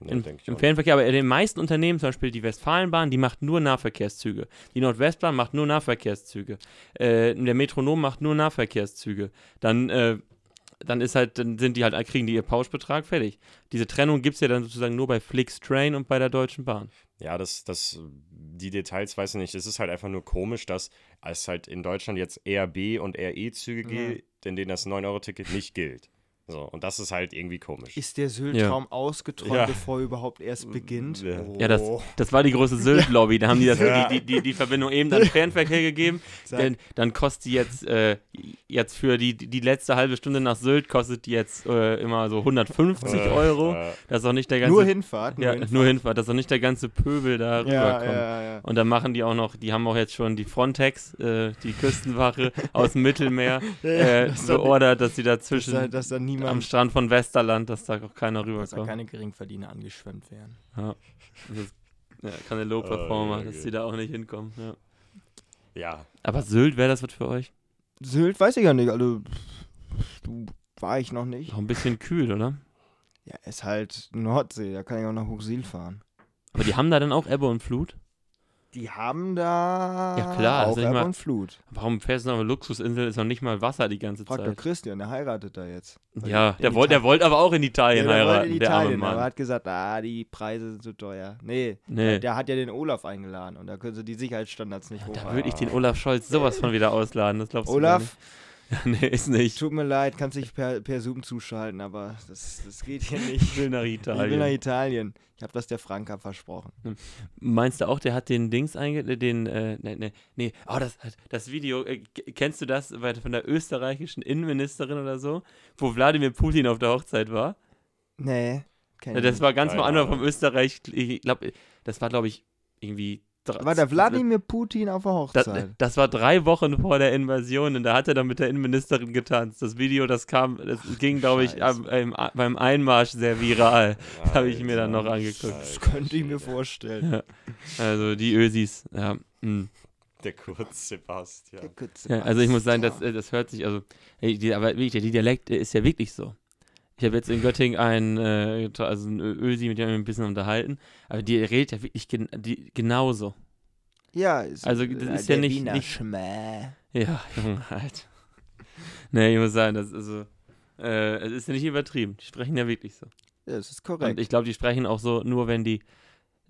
Nee, Im, Im auch nicht. Fernverkehr, aber in den meisten Unternehmen, zum Beispiel die Westfalenbahn, die macht nur Nahverkehrszüge. Die Nordwestbahn macht nur Nahverkehrszüge. Äh, der Metronom macht nur Nahverkehrszüge. Dann, äh, dann ist halt, dann sind die halt, kriegen die ihr Pauschbetrag fertig. Diese Trennung gibt es ja dann sozusagen nur bei Flixtrain und bei der Deutschen Bahn. Ja, das, das, die Details weiß ich nicht. Es ist halt einfach nur komisch, dass es halt in Deutschland jetzt RB und RE-Züge Ja. gibt, in denen das 9-Euro-Ticket nicht gilt. So, und das ist halt irgendwie komisch. Ist der Sylt-Traum ausgeträumt, Ja. bevor er überhaupt erst beginnt? Ja. Oh. Ja, das, das war die große Sylt-Lobby. Da haben die, das, Ja. die, die, die Verbindung eben dann Fernverkehr gegeben. [laughs] Denn, dann kostet die jetzt, äh, jetzt für die, die letzte halbe Stunde nach Sylt kostet die jetzt äh, immer so 150 Äh, Euro. Das ist auch nicht der ganze. nur Hinfahrt. ja, nur Hinfahrt. Das ist auch nicht der ganze Pöbel da Ja, rüberkommt. ja, ja. Und dann machen die auch noch, die haben auch jetzt schon die Frontex, äh, die Küstenwache aus dem Mittelmeer, [laughs] äh, dass beordert, dass sie dass, dazwischen da, dass da niemand, Strand von Westerland, dass da auch keiner dass da rüberkommt. keine Geringverdiener angeschwemmt werden. Ja. Das ist, ja, Canelo-Performer, Oh, ja, dass okay. die da auch nicht hinkommen. Ja. ja, Aber Sylt, wäre das was für euch? Sylt weiß ich ja nicht, also du war ich noch nicht. Noch ein bisschen kühl, oder? Ja, ist halt Nordsee, da kann ich auch nach Hochsil fahren. Aber die haben da dann auch Ebbe und Flut? Die haben da Ja, klar, auch nicht Ebbe mal- und Flut. Warum fährst du noch auf eine Luxusinsel? Ist noch nicht mal Wasser die ganze Frag doch Zeit. Christian, der heiratet da jetzt. Ja, der wollte der Italien- aber auch in Italien Ja, der heiraten, in der arme Italien, aber Mann. hat gesagt, ah, die Preise sind zu teuer. Nee, Nee. Der, der hat ja den Olaf eingeladen und da können sie die Sicherheitsstandards nicht Da hochhalten. würde ich den Olaf Scholz sowas von wieder ausladen, das glaubst du gar Olaf. [laughs] nee, ist nicht. tut mir leid, kannst dich per, per Zoom zuschalten, aber das, das geht hier nicht. Ich will nach Ich will nach Italien. Italien. Ich habe das der Franka versprochen. Meinst du auch, der hat den Dings einge... Den, äh, nee, nee, nee. Oh, das, das Video, äh, kennst du das bei- von der österreichischen Innenministerin oder so, wo Wladimir Putin auf der Hochzeit war? Nee. kenn das war ganz am Keine Anfang vom Österreich, ich glaube, das war, glaube ich, irgendwie... war der Wladimir Putin auf der Das, Hochzeit? das war drei Wochen vor der Invasion und da hat er dann mit der Innenministerin getanzt. Das Video, das kam, das ging, glaube ich, am, ähm, beim Einmarsch sehr viral. [laughs] Habe ich mir dann noch angeguckt. das könnte ich mir vorstellen. Also die Ösis, ja. mm. Der kurz Sebastian. ja also ich muss sagen, das, äh, das hört sich, also, hey, die, aber wirklich, der Dialekt ist ja wirklich so. Ich habe jetzt in Göttingen einen, äh, also einen Ösi, mit dem wir ein bisschen unterhalten, aber die redet ja wirklich gen die, genauso. Ja, ist, Also, das äh, ist ja nicht- Wiener nicht- Schmäh. Ja, [laughs] Junge, halt. Nee, ich muss sagen, das ist also, äh, es ist ja nicht übertrieben. Die sprechen ja wirklich so. Ja, das ist Und korrekt. ich glaube, die sprechen auch so, nur wenn die,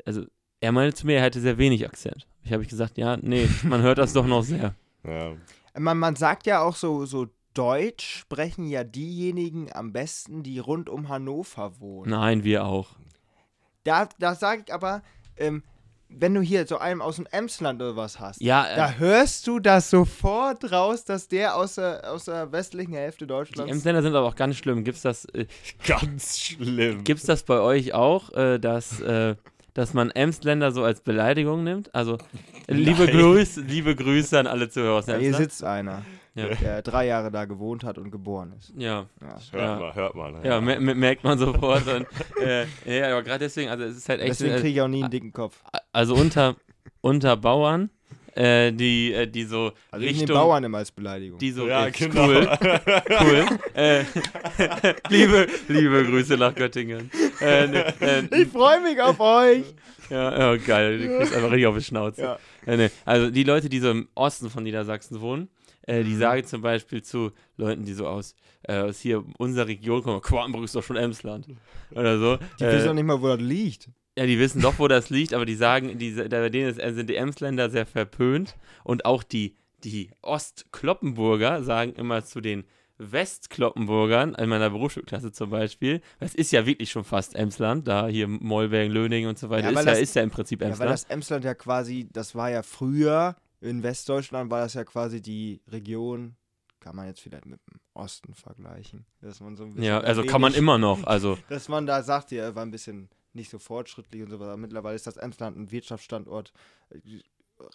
also, er meinte zu mir, er hätte sehr wenig Akzent. Ich habe ich gesagt, ja, nee, man hört das doch noch sehr. Ja. man, man sagt ja auch so, so Deutsch sprechen ja diejenigen am besten, die rund um Hannover wohnen. Nein, wir auch. Da, da sage ich aber, ähm, wenn du hier so einen aus dem Emsland oder was hast, Ja, da äh, hörst du das sofort raus, dass der aus der, aus der westlichen Hälfte die Deutschlands. Emsländer sind aber auch ganz schlimm. Gibt's das, äh, Ganz schlimm. gibt's das bei euch auch, äh, dass, äh, dass man Emsländer so als Beleidigung nimmt? Also, äh, liebe. Grüße, liebe Grüße an alle Zuhörer aus ja, hier Emsland. sitzt einer, Ja. der drei Jahre da gewohnt hat und geboren ist. Ja, Ja. Hört Ja. mal, hört mal. ja, mer mer- merkt man sofort. Und, äh, ja, aber gerade deswegen, also es ist halt echt. Deswegen äh, kriege ich auch nie einen dicken Kopf. also unter, unter Bauern, äh, die, äh, die so Also Richtung, Bauern immer als Beleidigung. die so, Ja, äh, genau. cool, [laughs] cool, äh, [laughs] liebe, liebe Grüße nach Göttingen. Äh, ne, äh, ich freue mich auf euch. ja, oh, geil, du kriegst einfach richtig auf die Schnauze. Ja. Äh, ne, also die Leute, die so im Osten von Niedersachsen wohnen, äh, Mhm. die sagen zum Beispiel zu Leuten, die so aus, äh, aus hier unserer Region kommen, Quakenbrück ist doch schon Emsland oder so. Die äh, wissen doch nicht mal, wo das liegt. Ja, die wissen doch, wo das liegt, aber die sagen, die, bei denen ist, äh, sind die Emsländer sehr verpönt und auch die, die Ostkloppenburger sagen immer zu den Westkloppenburgern, in meiner Berufsschulklasse zum Beispiel, das ist ja wirklich schon fast Emsland, da hier Mollbergen, Löningen und so weiter, Ja, ist, weil ja, das- ist ja im Prinzip Ja, weil Emsland. das Emsland ja quasi, das war ja früher, in Westdeutschland war das ja quasi die Region kann man jetzt vielleicht mit dem Osten vergleichen. Dass man so ein bisschen Ja, also kann man immer noch. Also, [laughs] Dass man da sagt, ja, er war ein bisschen nicht so fortschrittlich und so weiter. Mittlerweile ist das Emsland ein Wirtschaftsstandort, äh,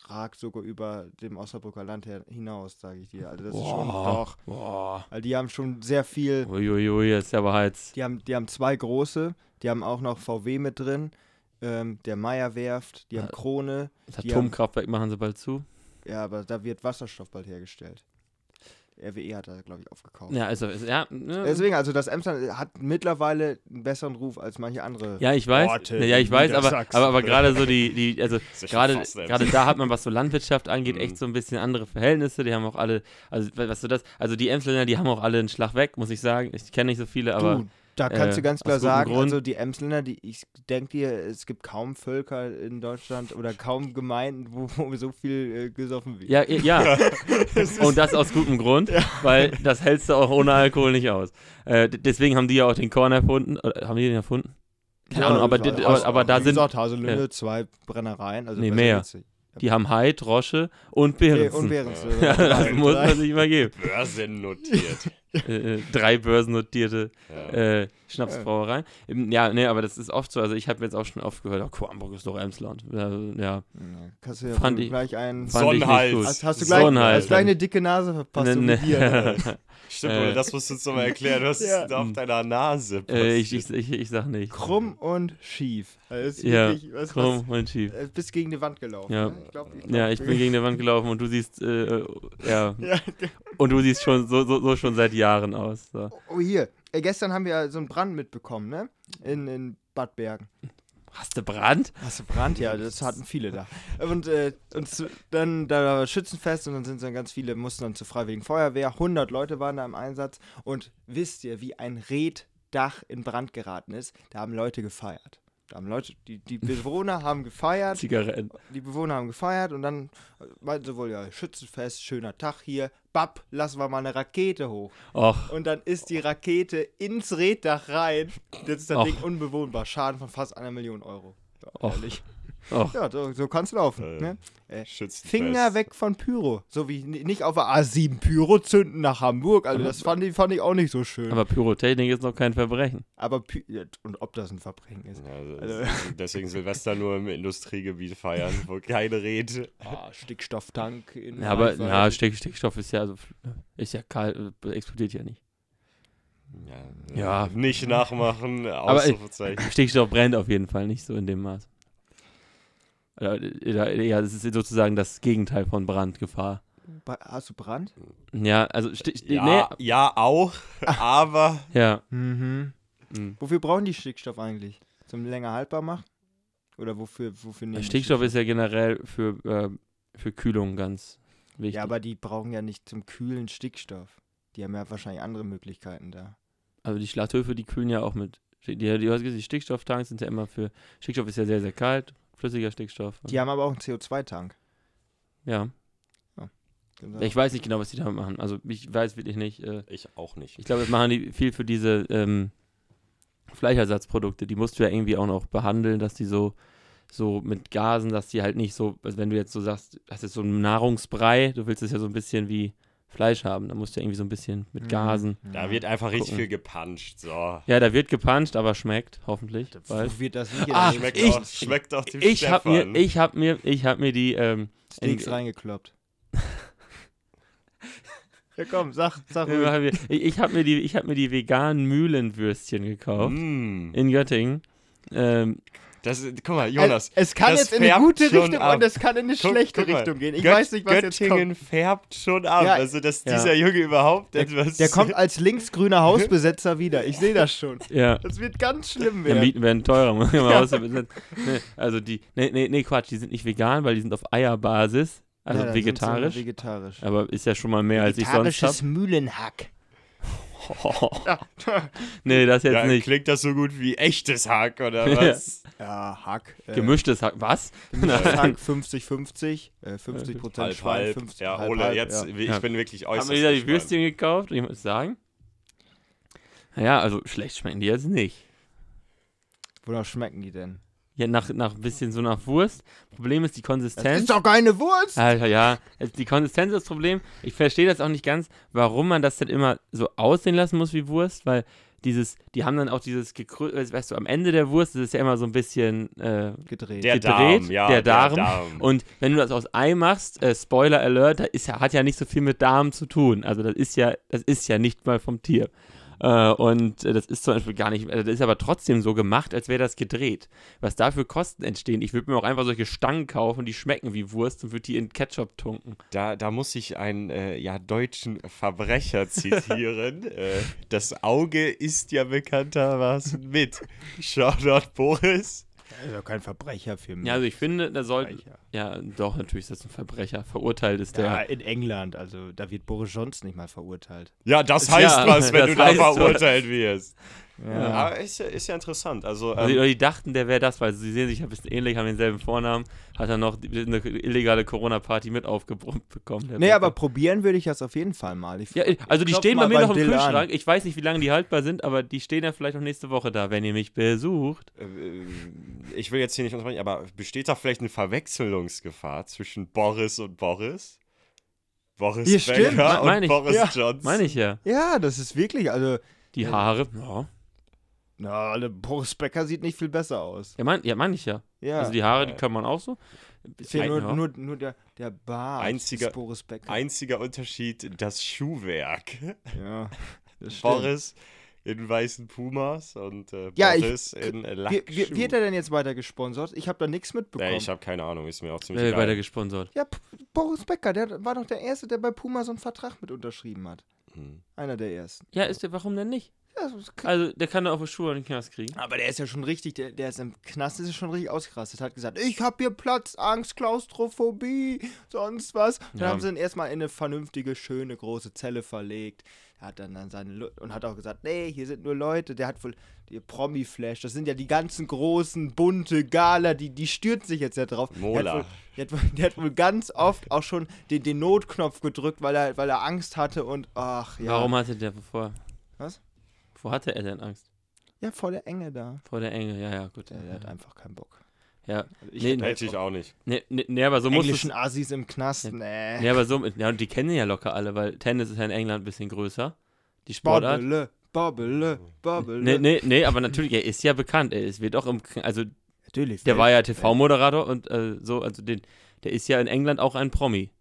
ragt sogar über dem Osnabrücker Land her- hinaus, sage ich dir. Also das ist schon boah, doch. boah. Also die haben schon sehr viel Uiuiui, jetzt aber halt. Die haben, die haben zwei große, die haben auch noch VW mit drin, ähm, der Meyer Werft, die haben Ja. Krone, Das Atomkraftwerk machen sie bald zu. Ja, aber da wird Wasserstoff bald hergestellt. RWE hat da, glaube ich, aufgekauft. Ja, also, ja. ne? Deswegen, also das Emsland hat mittlerweile einen besseren Ruf als manche andere. Ja, ich weiß. Orte ja, ich weiß, aber, aber, aber gerade so die, die also [laughs] gerade [laughs] da hat man, was so Landwirtschaft angeht, Mhm. echt so ein bisschen andere Verhältnisse. Die haben auch alle, also weißt du das, also die Emsländer, die haben auch alle einen Schlag weg, muss ich sagen. Ich kenne nicht so viele, aber du, da kannst äh, du ganz klar sagen, Grund. also die Emsländer, die, ich denke dir, es gibt kaum Völker in Deutschland oder kaum Gemeinden, wo, wo so viel äh, gesoffen wird. ja, ja. [laughs] Und das aus gutem Grund, weil das hältst du auch ohne Alkohol nicht aus. Äh, deswegen haben die ja auch den Korn erfunden. Oder, haben die den erfunden? Keine Ahnung, aber, war- aber, aber da sind, gesagt, Haselünde, ja. zwei Brennereien. Also Nee, mehr. die haben Heid, Rosche und Behrensen. und Behrens. [laughs] ja, das muss man sich mal geben. Börsen notiert. [laughs] Äh, äh, drei börsennotierte Ja. äh, Schnapsbrauereien. Ähm, Ja, nee, aber das ist oft so. Also ich habe jetzt auch schon oft gehört, oh, Hamburg ist doch Emsland. Ja, ja. Kannst du ja Fand ich- gleich einen. Sonnenhals. Hast, hast du gleich, Sonnenhals. hast gleich eine dicke Nase verpasst, Ne, ne? [laughs] Stimmt, Äh, das musst du uns nochmal erklären. Du hast Ja. auf deiner Nase. äh, ich, ich, ich, ich sag nicht. Krumm und schief. Ist Ja, wirklich, was, Krumm und schief. Was, äh, bist gegen die Wand gelaufen. Ja. Ne? Ich glaub, ich glaub, Ja, ich bin gegen die Wand gelaufen und du siehst, äh, ja, [laughs] Ja. und du siehst schon so, so, so schon seit Jahren aus. So. Oh, hier. Äh, gestern haben wir so einen Brand mitbekommen, ne? In, in Bad Bergen. Hast du Brand? Hast du Brand? Ja, das hatten viele da. Und, äh, und zu, dann da war Schützenfest und dann sind dann ganz viele, mussten dann zur Freiwilligen Feuerwehr. 100 Leute waren da im Einsatz. Und wisst ihr, wie ein Reddach in Brand geraten ist? Da haben Leute gefeiert. Da haben Leute, die, die Bewohner haben gefeiert. Zigaretten. Die Bewohner haben gefeiert und dann meinten sie wohl, ja, Schützenfest, schöner Tag hier. Bap, lassen wir mal eine Rakete hoch. Och, Und dann ist die Rakete ins Reddach rein. Jetzt ist das Och. Ding unbewohnbar. Schaden von fast einer Million Euro. Och. ehrlich. Och. Ja, so, so kann's laufen. Äh, Ne? Äh. Finger weg von Pyro. So wie nicht auf der A7 Pyro zünden nach Hamburg. Also das fand ich, fand ich auch nicht so schön. Aber, Aber Pyrotechnik ist noch kein Verbrechen. Py ja, und ob das ein Verbrechen ist. Ja, Also- also, [laughs] deswegen Silvester nur im Industriegebiet feiern, wo keine Rede. Ah, Stickstofftank in Ja, aber ja, Stick, Stickstoff ist ja, also, ist ja kalt, explodiert ja nicht. Ja, Ja. Nicht nachmachen, Aber, äh, Ausrufezeichen. Stickstoff brennt auf jeden Fall nicht so in dem Maß. Oder, Ja, das ist sozusagen das Gegenteil von Brandgefahr. Hast du Brand? Ja, also ja, nee, ja, auch, [laughs] aber ja. Mhm. Mhm. Wofür brauchen die Stickstoff eigentlich? Zum länger haltbar machen? Oder wofür, wofür nehmen die Stickstoff ist ja generell für, äh, für Kühlung ganz wichtig. Ja, aber die brauchen ja nicht zum Kühlen Stickstoff. Die haben ja wahrscheinlich andere Möglichkeiten da. also die Schlachthöfe, die kühlen ja auch mit. Die, die, die, die Stickstofftanks sind ja immer für. Stickstoff ist ja sehr, sehr kalt, flüssiger Stickstoff. Die haben aber auch einen CO2-Tank. ja. Genau. Ich weiß nicht genau, was die damit machen. Also ich weiß wirklich nicht. Äh, ich auch nicht. ich glaube, das machen die viel für diese ähm, Fleischersatzprodukte. Die musst du ja irgendwie auch noch behandeln, dass die so, so mit Gasen, dass die halt nicht so, also wenn du jetzt so sagst, das ist so ein Nahrungsbrei, du willst es ja so ein bisschen wie Fleisch haben, dann musst du ja irgendwie so ein bisschen mit Mhm. Gasen. Da wird einfach richtig Gucken. viel gepuncht. So. Ja, da wird gepuncht, aber schmeckt, hoffentlich. Weil Wo wird das nicht Ah, Schmeckt, ich- auch, schmeckt auch dem ich habe mir, Stefan. ich habe mir, ich habe mir die, ähm, Steaks in- reingekloppt? [laughs] ja komm, sag, sag ich, ruhig. ich habe mir die, ich habe mir die veganen Mühlenwürstchen gekauft Mm. in Göttingen. Ähm, Das, guck mal, Jonas. es kann das jetzt in eine gute Richtung ab. und es kann in eine Guck- schlechte guck. Richtung gehen. Ich Gött- weiß nicht, was jetzt Göttingen kommt. färbt schon ab. Ja. also, dass Ja. dieser Junge überhaupt etwas. Der kommt als linksgrüner [laughs] Hausbesetzer wieder. Ich sehe das schon. ja. Das wird ganz schlimm Ja, werden. Mieten werden teurer. [laughs] Ja. nee, also die, nee, nee, nee, Quatsch, die sind nicht vegan, weil die sind auf Eierbasis, also Ja, dann vegetarisch. Vegetarisch. aber ist ja schon mal mehr, als ich sonst Vegetarisches habe. [laughs] Mühlenhack. nee, das jetzt ja, nicht. klingt das so gut wie echtes Hack oder Ja. was? Ja, Hack. Äh, Gemischtes Hack. Was? Gemischtes Hack 50-50. Äh, 50 Prozent halb, Schwein, halb. 50 Ja, halb, Ole, halb, jetzt, ja. ich Ja. bin wirklich Haben äußerst wir wieder die. Würstchen gekauft? Ich muss sagen. Naja, also schlecht schmecken die jetzt nicht. Wonach schmecken die denn? Ja, nach, nach ein bisschen so nach Wurst. Problem ist die Das Konsistenz. ist doch keine Wurst! Alter, ja, die Konsistenz ist das Problem. Ich verstehe das auch nicht ganz, warum man das dann immer so aussehen lassen muss wie Wurst, weil dieses, die haben dann auch dieses gekrö weißt du, am Ende der Wurst ist es ja immer so ein bisschen äh, Gedreht. Der gedreht, Darm, ja. der Darm. Darm. und wenn du das aus Ei machst, äh, Spoiler Alert, da ist ja, hat ja nicht so viel mit Darm zu tun. Also das ist ja, das ist ja nicht mal vom Tier. Äh, und das ist zum Beispiel gar nicht, äh, das ist aber trotzdem so gemacht, als wäre das gedreht. Was da für Kosten entstehen. Ich würde mir auch einfach solche Stangen kaufen, die schmecken wie Wurst und würde die in Ketchup tunken. Da, da muss ich einen äh, ja, deutschen Verbrecher zitieren. [laughs] äh, das Auge isst ja bekanntermaßen mit. Shoutout Boris. Das ist doch kein Verbrecher für mich. Ja, also ich finde, da sollte, ja, doch, natürlich ist das ein Verbrecher. Verurteilt ist Ja, der. in England, also da wird Boris Johnson nicht mal verurteilt. Ja, das Ja, heißt was, [laughs] wenn du da heißt was. verurteilt wirst. Ja. Aber ist ja, ist ja interessant. Also, Also, ähm, oder die dachten, der wäre das, weil sie sehen sich ein bisschen ähnlich, haben denselben Vornamen, hat er noch eine illegale Corona-Party mit aufgebrummt bekommen. Nee, Bäcker. aber probieren würde ich das auf jeden Fall mal. Ich Ja, also die stehen bei mir noch im Dill an. Kühlschrank. Ich weiß nicht, wie lange die haltbar sind, aber die stehen ja vielleicht noch nächste Woche da, wenn ihr mich besucht. äh, ich will jetzt hier nicht unterbrechen, aber besteht da vielleicht eine Verwechslungsgefahr zwischen Boris und Boris? Boris. Becker und. Boris Ja. Johnson. Meine ich ja. Ja, das ist wirklich, also, Die Ja. Haare. Ja, na, der Boris Becker sieht nicht viel besser aus. ja meine ja, mein ich ja. Ja, Also die Haare, die kann man auch so. ist ja nur, ja. nur, nur der, der Bart Einziger- ist Boris Becker. Einziger Unterschied, das Schuhwerk. ja, das. [laughs] Boris in weißen Pumas und äh, Ja, ich- Boris in Wie, Lackschuhen. wie, wird er denn jetzt weiter gesponsert? Ich habe da nichts mitbekommen. Nee, ich habe keine Ahnung, ist mir auch ziemlich Äh, egal. weiter gesponsert. ja, P Boris Becker, der war doch der Erste, der bei Puma so einen Vertrag mit unterschrieben hat. Hm. Einer der Ersten. Ja, ist der, warum denn nicht? Also, der kann da auf die Schuhe und den Knast kriegen. Aber der ist ja schon richtig, der, der ist im Knast, ist schon richtig ausgerastet. Hat gesagt, ich hab hier Platzangst, Klaustrophobie, sonst was. Dann Ja. haben sie ihn erstmal in eine vernünftige, schöne, große Zelle verlegt. Er hat dann, dann seine Lu und hat auch gesagt, nee, hier sind nur Leute, der hat wohl die Promi-Flash, das sind ja die ganzen großen, bunte Gala, die, die stürzen sich jetzt ja drauf. Der Mola. hat, wohl, der, hat, wohl- der hat wohl ganz oft auch schon den, den Notknopf gedrückt, weil er, weil er Angst hatte und ach ja. Warum hatte der vor? Was? Wo hatte er denn Angst? Ja, vor der Enge da. Vor der Enge, ja, ja, gut. Der, der hat einfach keinen Bock. Ja, ich Nee, hätte Hätte ich auch nicht. nee, nee, nee aber so muss es. englischen Assis im Knast, nee. Ja, aber so, ja, und die kennen ja locker alle, weil Tennis ist ja in England ein bisschen größer. Die Sportart. Bobbele, Bobbele, Bobbele. Nee, nee, nee, aber natürlich, er ist ja bekannt. Er ist, wird auch im, also Natürlich. der war ja TV-Moderator und äh, so, also den, der ist ja in England auch ein Promi.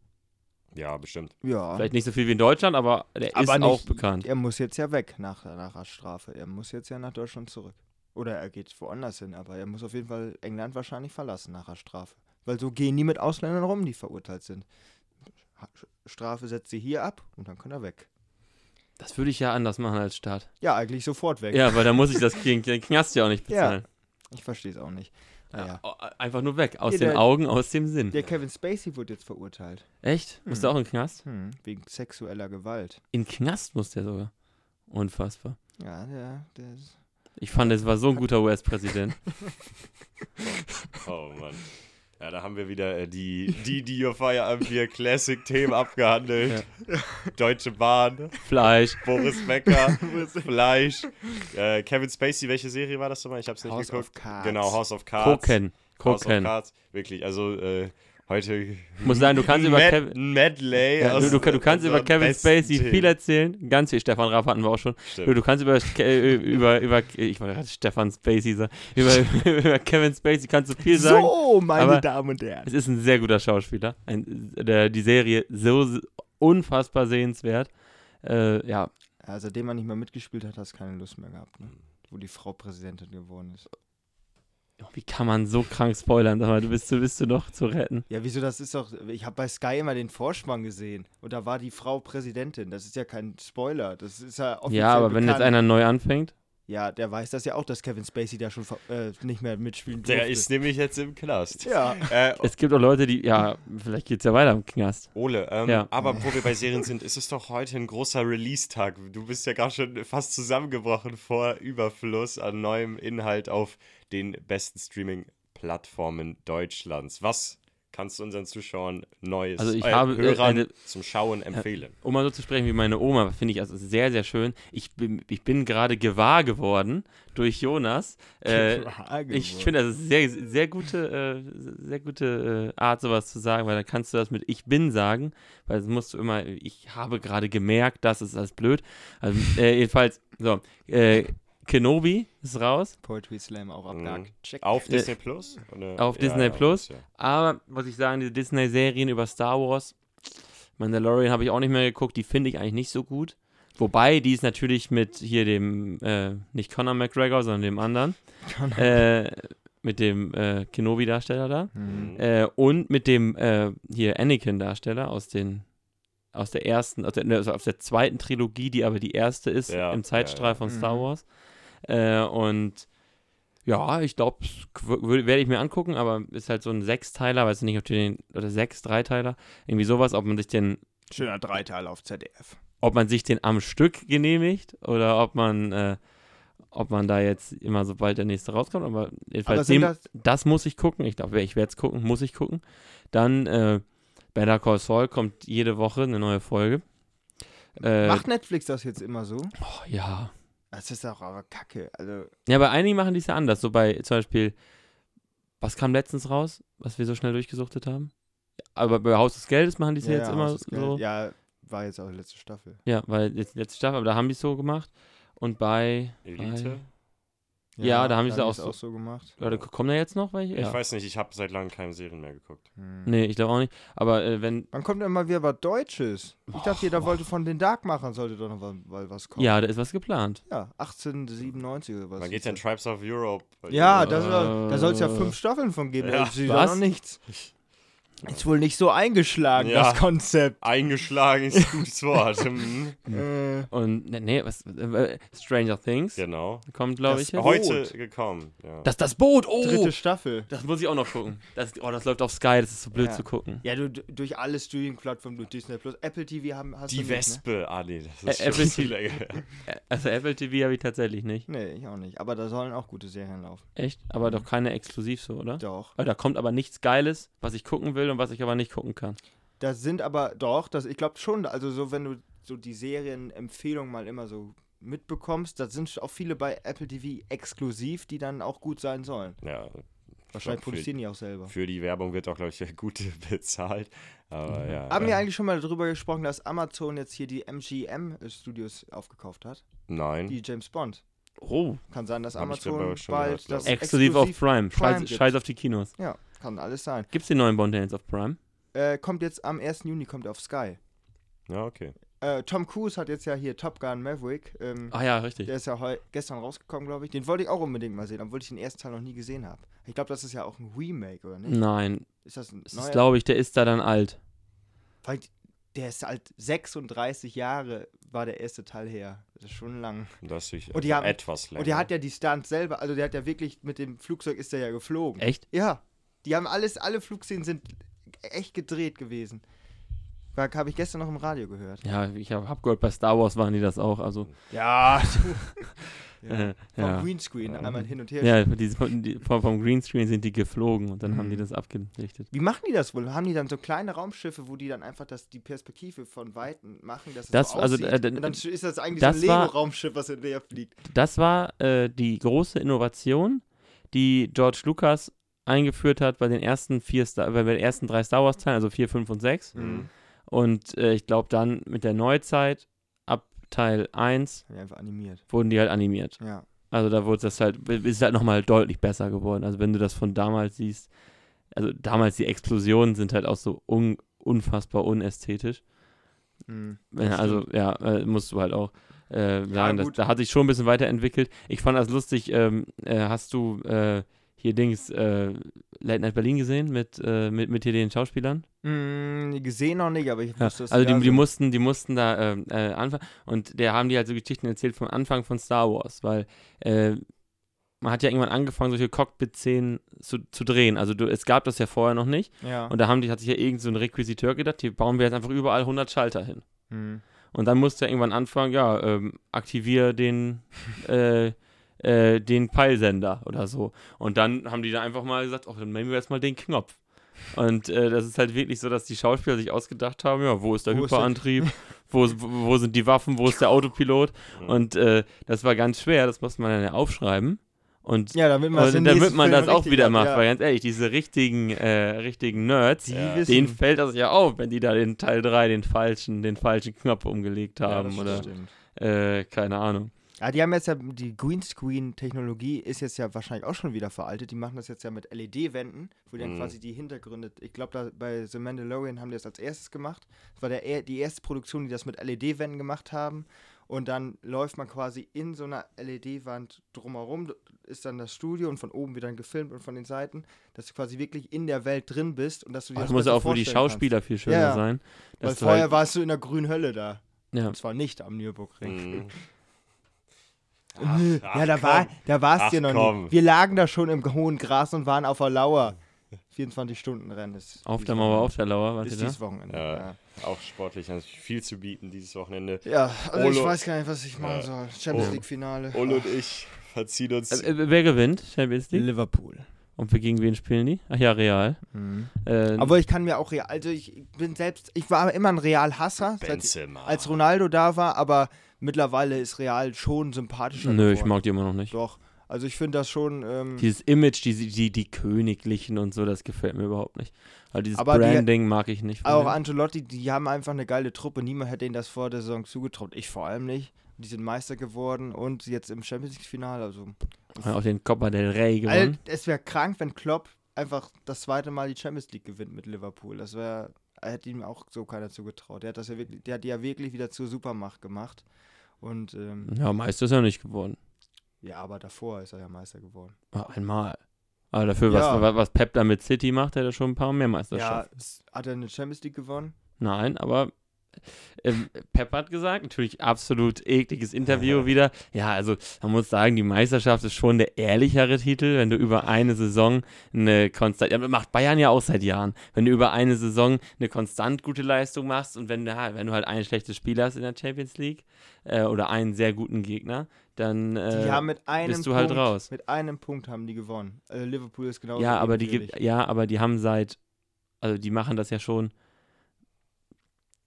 Ja, bestimmt. Ja. Vielleicht nicht so viel wie in Deutschland, aber der Aber ist nicht- auch bekannt. Er muss jetzt ja weg nach, nach der Strafe. Er muss jetzt ja nach Deutschland zurück. Oder er geht woanders hin, aber er muss auf jeden Fall England wahrscheinlich verlassen nach der Strafe. Weil so gehen die mit Ausländern rum, die verurteilt sind. Strafe setzt sie hier ab und dann kann er weg. Das würde ich ja anders machen als Staat. Ja, eigentlich sofort weg. Ja, weil da muss ich das Knast ja auch nicht Ja. bezahlen. Ich verstehe es auch nicht. Ja, einfach nur weg. Aus Hier, den der- Augen, aus dem Sinn. Der Kevin Spacey wurde jetzt verurteilt. Echt? Muss Hm. der auch in den Knast? Hm, wegen sexueller Gewalt. In den Knast muss der sogar. Unfassbar. Ja, der, der ist. Ich fand, es war so ein guter US-Präsident. [laughs] Oh Mann. Ja, da haben wir wieder äh, die, die, die Your Feierabend Bier Classic-Themen abgehandelt. Deutsche Bahn, Fleisch. [laughs] Boris Becker, Fleisch. Äh, Kevin Spacey, welche Serie war das nochmal? Ich hab's nicht House geguckt. of Cards. Genau, House of Cards. Koken. House of. Cards. Wirklich, also äh, heute. Ich muss sagen, du kannst über Kevin. Medley. Ja, du, du, du kannst über Kevin Spacey Themen. viel erzählen. Ganz viel. Stefan Raab hatten wir auch schon. Du, du kannst über, äh, über, über, ich wollte Stefan Spacey sagen. Über, [laughs] über Kevin Spacey kannst du viel sagen. So, meine aber- Damen und Herren. Es ist ein sehr guter Schauspieler. Ein, der, die Serie so unfassbar sehenswert. Äh, ja, seitdem er nicht mehr mitgespielt hat, hast du keine Lust mehr gehabt, ne? Wo die Frau Präsidentin geworden ist. Wie kann man so krank spoilern? Sag mal, du bist, du bist du noch zu retten. Ja, wieso, das ist doch. Ich habe bei Sky immer den Vorspann gesehen. Und da war die Frau Präsidentin. Das ist ja kein Spoiler. Das ist ja offiziell Ja, aber wenn jetzt bekannt. einer neu anfängt. Ja, der weiß das ja auch, dass Kevin Spacey da schon äh, nicht mehr mitspielen durfte. Der ist nämlich jetzt im Knast. Ja. Äh, Es gibt auch Leute, die, ja, vielleicht geht es ja weiter im Knast. Ole, ähm, Ja. aber wo wir bei Serien sind, ist es doch heute ein großer Release-Tag. Du bist ja gerade schon fast zusammengebrochen vor Überfluss an neuem Inhalt auf den besten Streaming-Plattformen Deutschlands. Was kannst du unseren Zuschauern Neues Also ich äh, habe, äh, Hörern eine- zum Schauen empfehlen? Um mal so zu sprechen wie meine Oma, finde ich also sehr, sehr schön. Ich bin, ich bin gerade gewahr geworden durch Jonas. [laughs] Äh, ich finde, das ist sehr, sehr gute, äh, sehr gute äh, Art, sowas zu sagen, weil dann kannst du das mit Ich bin sagen, weil das musst du immer, ich habe gerade gemerkt, das ist alles blöd. Also, äh, jedenfalls, so, äh, Kenobi ist raus, Poetry Slam auch Mhm. abgehakt. Check. Auf Äh, Disney Plus? Oder? auf Disney Plus. Ja. aber muss ich sagen, diese Disney-Serien über Star Wars, Mandalorian habe ich auch nicht mehr geguckt, die finde ich eigentlich nicht so gut. Wobei, die ist natürlich mit hier dem, äh, nicht Conor McGregor, sondern dem anderen, äh, mit dem äh, Kenobi-Darsteller da. Mhm. Äh, und mit dem äh, hier Anakin-Darsteller aus den aus der ersten, aus der, ne, also aus der zweiten Trilogie, die aber die erste ist Ja, im Zeitstrahl ja, ja. von Star Mhm. Wars. Äh, und ja, ich glaube, werde ich mir angucken, aber ist halt so ein Sechsteiler, weiß nicht, ob du den, oder sechs, Dreiteiler, irgendwie sowas, ob man sich den, Schöner Dreiteil auf ZDF. ob man sich den am Stück genehmigt oder ob man, äh, ob man da jetzt immer sobald der nächste rauskommt, aber jedenfalls dem, das, das muss ich gucken. Ich glaube, ich werde es gucken, muss ich gucken. Dann äh, Better Call Saul kommt jede Woche eine neue Folge. Äh, macht Netflix das jetzt immer so? oh, ja. Das ist auch aber kacke. Also, Ja, bei einigen machen die es ja anders. So bei zum Beispiel, was kam letztens raus, was wir so schnell durchgesuchtet haben? Aber bei Haus des Geldes machen die es ja, jetzt immer Haus des Geldes. so. Ja, war jetzt auch die letzte Staffel. Ja, weil jetzt die letzte Staffel, aber da haben die es so gemacht. Und bei. Elite? Ja, da haben die auch so- auch so gemacht. Oder kommen da jetzt noch welche? Ich Ja. weiß nicht, ich habe seit langem keine Serien mehr geguckt. Hm. Nee, ich glaube auch nicht. Aber äh, wenn. Wann kommt denn mal wieder was Deutsches? Ich dachte, jeder wollte von den Darkmachern, sollte doch noch was, weil was kommen. Ja, da ist was geplant. Ja, 1897 oder was. Wann ist geht denn das? Tribes of Europe? Ja, das, Äh, da soll es ja fünf Staffeln von geben. Ja, Ja, ist was? noch nichts. Ist wohl nicht so eingeschlagen, Ja. das Konzept. Eingeschlagen ist ein gutes Wort. [laughs] Hm, Äh, Und, nee, nee was. Äh, Stranger Things genau. kommt, glaube ich. Jetzt. Boot. Heute gekommen. Ja. Das das Boot, oh! dritte Staffel. Das muss ich auch noch gucken. Das, oh, das läuft auf Sky, das ist so blöd Ja. zu gucken. Ja, du, du- durch alle Streaming-Plattformen, durch Disney Plus, Apple TV haben, hast Die du nicht, ne? Wespe, ah nee, das ist Ä- Apple TV. Also Apple TV habe ich tatsächlich nicht. Ne? Nee, ich auch nicht. Aber da sollen auch gute Serien laufen. Echt? Aber doch keine exklusiv so, oder? Doch. Da kommt aber nichts Geiles, was ich gucken will und was ich aber nicht gucken kann. Das sind aber, doch, das, ich glaube schon, also so, wenn du so die Serienempfehlungen mal immer so mitbekommst, da sind auch viele bei Apple TV exklusiv, die dann auch gut sein sollen. Ja, Wahrscheinlich für- produzieren die auch selber. für die Werbung wird auch, glaube ich, gut [laughs] bezahlt. Aber Mhm. ja. Haben äh, wir eigentlich schon mal darüber gesprochen, dass Amazon jetzt hier die MGM-Studios aufgekauft hat? Nein. Die James Bond. Oh, Kann sein, dass Amazon bald das ich. exklusiv auf Prime. Prime. Scheiß auf die Kinos. Ja, kann alles sein. Gibt's den neuen Bond jetzt auf Prime? Äh, kommt jetzt am 1. Juni kommt er auf Sky. Ja, okay. Äh, Tom Cruise hat jetzt ja hier Top Gun Maverick. Ähm, Ah ja, richtig. Der ist ja heu gestern rausgekommen, glaube ich. Den wollte ich auch unbedingt mal sehen, obwohl ich den ersten Teil noch nie gesehen habe. Ich glaube, das ist ja auch ein Remake, oder nicht? Nein, Ist das ein es neuer? ist, glaube ich, der ist da dann alt. Weil der ist halt 36 Jahre war der erste Teil her. Das ist schon lang. Das ist Und die haben- etwas länger. Und der hat ja die Stunts selber, also der hat ja wirklich mit dem Flugzeug ist der ja geflogen. Echt? Ja. Die haben alles, alle Flugszenen sind echt gedreht gewesen. Habe ich gestern noch im Radio gehört. Ja, ich habe hab gehört, bei Star Wars waren die das auch. Also, Ja. [laughs] ja. äh, Vom ja. Greenscreen einmal hin und her. Ja, die, die, vom, vom Greenscreen sind die geflogen und dann haben die Mhm. das abgelichtet. Wie machen die das wohl? Haben die dann so kleine Raumschiffe, wo die dann einfach das, die Perspektive von Weitem machen, dass es Das- so also, aussieht? äh, und dann ist das eigentlich das so ein Lego-Raumschiff, was hinterher fliegt. Das war äh, die große Innovation, die George Lucas eingeführt hat bei den ersten vier Star bei den ersten drei Star Wars Teilen, also 4, 5 und 6. Mhm. Und äh, ich glaube dann mit der Neuzeit ab Teil 1 Ja, einfach animiert. wurden die halt animiert. Ja. Also da wurde das halt, ist halt nochmal deutlich besser geworden. Also wenn du das von damals siehst, also damals die Explosionen sind halt auch so un, unfassbar unästhetisch. Mhm. Ja, Das also ja, äh, musst du halt auch äh, sagen, dass, gut. da hat sich schon ein bisschen weiterentwickelt. Ich fand das lustig, ähm, äh, hast du äh, hier Dings äh, Late Night Berlin gesehen mit, äh, mit, mit hier den Schauspielern? Mm, gesehen noch nicht, aber ich Ja, wusste, dass also da die, die mussten, die mussten da ähm, äh, anfangen und der haben die halt so Geschichten erzählt vom Anfang von Star Wars, weil äh, man hat ja irgendwann angefangen, solche Cockpit-Szenen zu, zu drehen. Also du, es gab das ja vorher noch nicht. Ja. Und da haben die, hat sich ja irgend so ein Requisiteur gedacht, hier bauen wir jetzt einfach überall 100 Schalter hin. Mhm. Und dann musste er irgendwann anfangen, ja, ähm, aktiviere den, [laughs] äh, äh, den Peilsender oder so. Und dann haben die da einfach mal gesagt, ach, dann nehmen wir jetzt mal den Knopf. Und äh, das ist halt wirklich so, dass die Schauspieler sich ausgedacht haben, ja, wo ist der Wo ist Hyperantrieb, [laughs] wo, wo sind die Waffen, wo ist der Autopilot? Und äh, das war ganz schwer, das muss man dann ja aufschreiben. Und Ja, damit man, damit man das auch wieder macht, ja. weil ganz ehrlich, diese richtigen, äh, richtigen Nerds, Ja. denen fällt das ja auf, wenn die da den Teil 3 den falschen, den falschen Knopf umgelegt Ja, haben das oder Stimmt. äh, keine Ahnung. Ja, die haben jetzt ja, die Greenscreen-Technologie ist jetzt ja wahrscheinlich auch schon wieder veraltet. Die machen das jetzt ja mit LED-Wänden, wo die dann Mhm. quasi die Hintergründe, ich glaube, da bei The Mandalorian haben die das als erstes gemacht. Das war der, er- die erste Produktion, die das mit LED-Wänden gemacht haben. Und dann läuft man quasi in so einer LED-Wand drumherum, ist dann das Studio und von oben wird dann gefilmt und von den Seiten, dass du quasi wirklich in der Welt drin bist und dass du dir das muss besser auch für die vorstellen kannst. Schauspieler viel schöner Ja, ja. sein. Weil vorher halt, warst du in der grünen Hölle da. ja. Und zwar nicht am Nürburgring. Mhm. Nö, Ach, ja, da komm. war, da warst du noch komm. nie. Wir lagen da schon im hohen Gras und waren auf der Lauer. 24 Stunden Rennen ist. auf der Mauer, auf der Lauer, was Ist ist das? dieses Wochenende. Ja. Ja, Auch sportlich natürlich viel zu bieten dieses Wochenende. ja also ich Olo- weiß gar nicht, was ich machen Ja. soll. Champions. League Finale. Ole und ich verziehen uns. Äh, äh, wer gewinnt Champions League? Liverpool. Und wir gegen wen spielen die? Ach ja, Real. Äh, Aber ich kann mir auch Real, also ich bin selbst, ich war immer ein Real-Hasser, als Ronaldo da war, aber mittlerweile ist Real schon sympathischer nö, ich geworden. mag die immer noch nicht. Doch, also ich finde das schon, ähm, Dieses Image, die, die, die Königlichen und so, das gefällt mir überhaupt nicht. Also dieses Aber die- Branding mag ich nicht. von Auch. Ancelotti, die haben einfach eine geile Truppe. Niemand hätte ihnen das vor der Saison zugetraut. Ich vor allem nicht. Die sind Meister geworden und jetzt im Champions League-Finale. Also, auch den Copa del Rey gewonnen. es wäre krank, wenn Klopp einfach das zweite Mal die Champions League gewinnt mit Liverpool. Das wäre, hätte ihm auch so keiner zugetraut. Der hat das ja wirklich, der hat die ja wirklich wieder zur Supermacht gemacht. Und ähm, Ja, Meister ist er nicht geworden. ja, aber davor ist er ja Meister geworden. Ah, Einmal. Aber dafür, Ja. was, was Pep da mit City macht, hat er schon ein paar mehr Ja, Meisterschaften. s- hat er eine Champions League gewonnen? Nein, aber ähm, Pep hat gesagt, natürlich absolut ekliges Interview wieder. Ja, also man muss sagen, die Meisterschaft ist schon der ehrlichere Titel, wenn du über eine Saison eine konstant, ja, macht Bayern ja auch seit Jahren, wenn du über eine Saison eine konstant gute Leistung machst und wenn du, halt- wenn du halt ein schlechtes Spiel hast in der Champions League äh, oder einen sehr guten Gegner, dann äh, haben mit einem bist du Punkt, halt raus. Mit einem Punkt haben die gewonnen. Äh, Liverpool ist genauso. ja, aber die, ja, aber die haben seit, also die machen das ja schon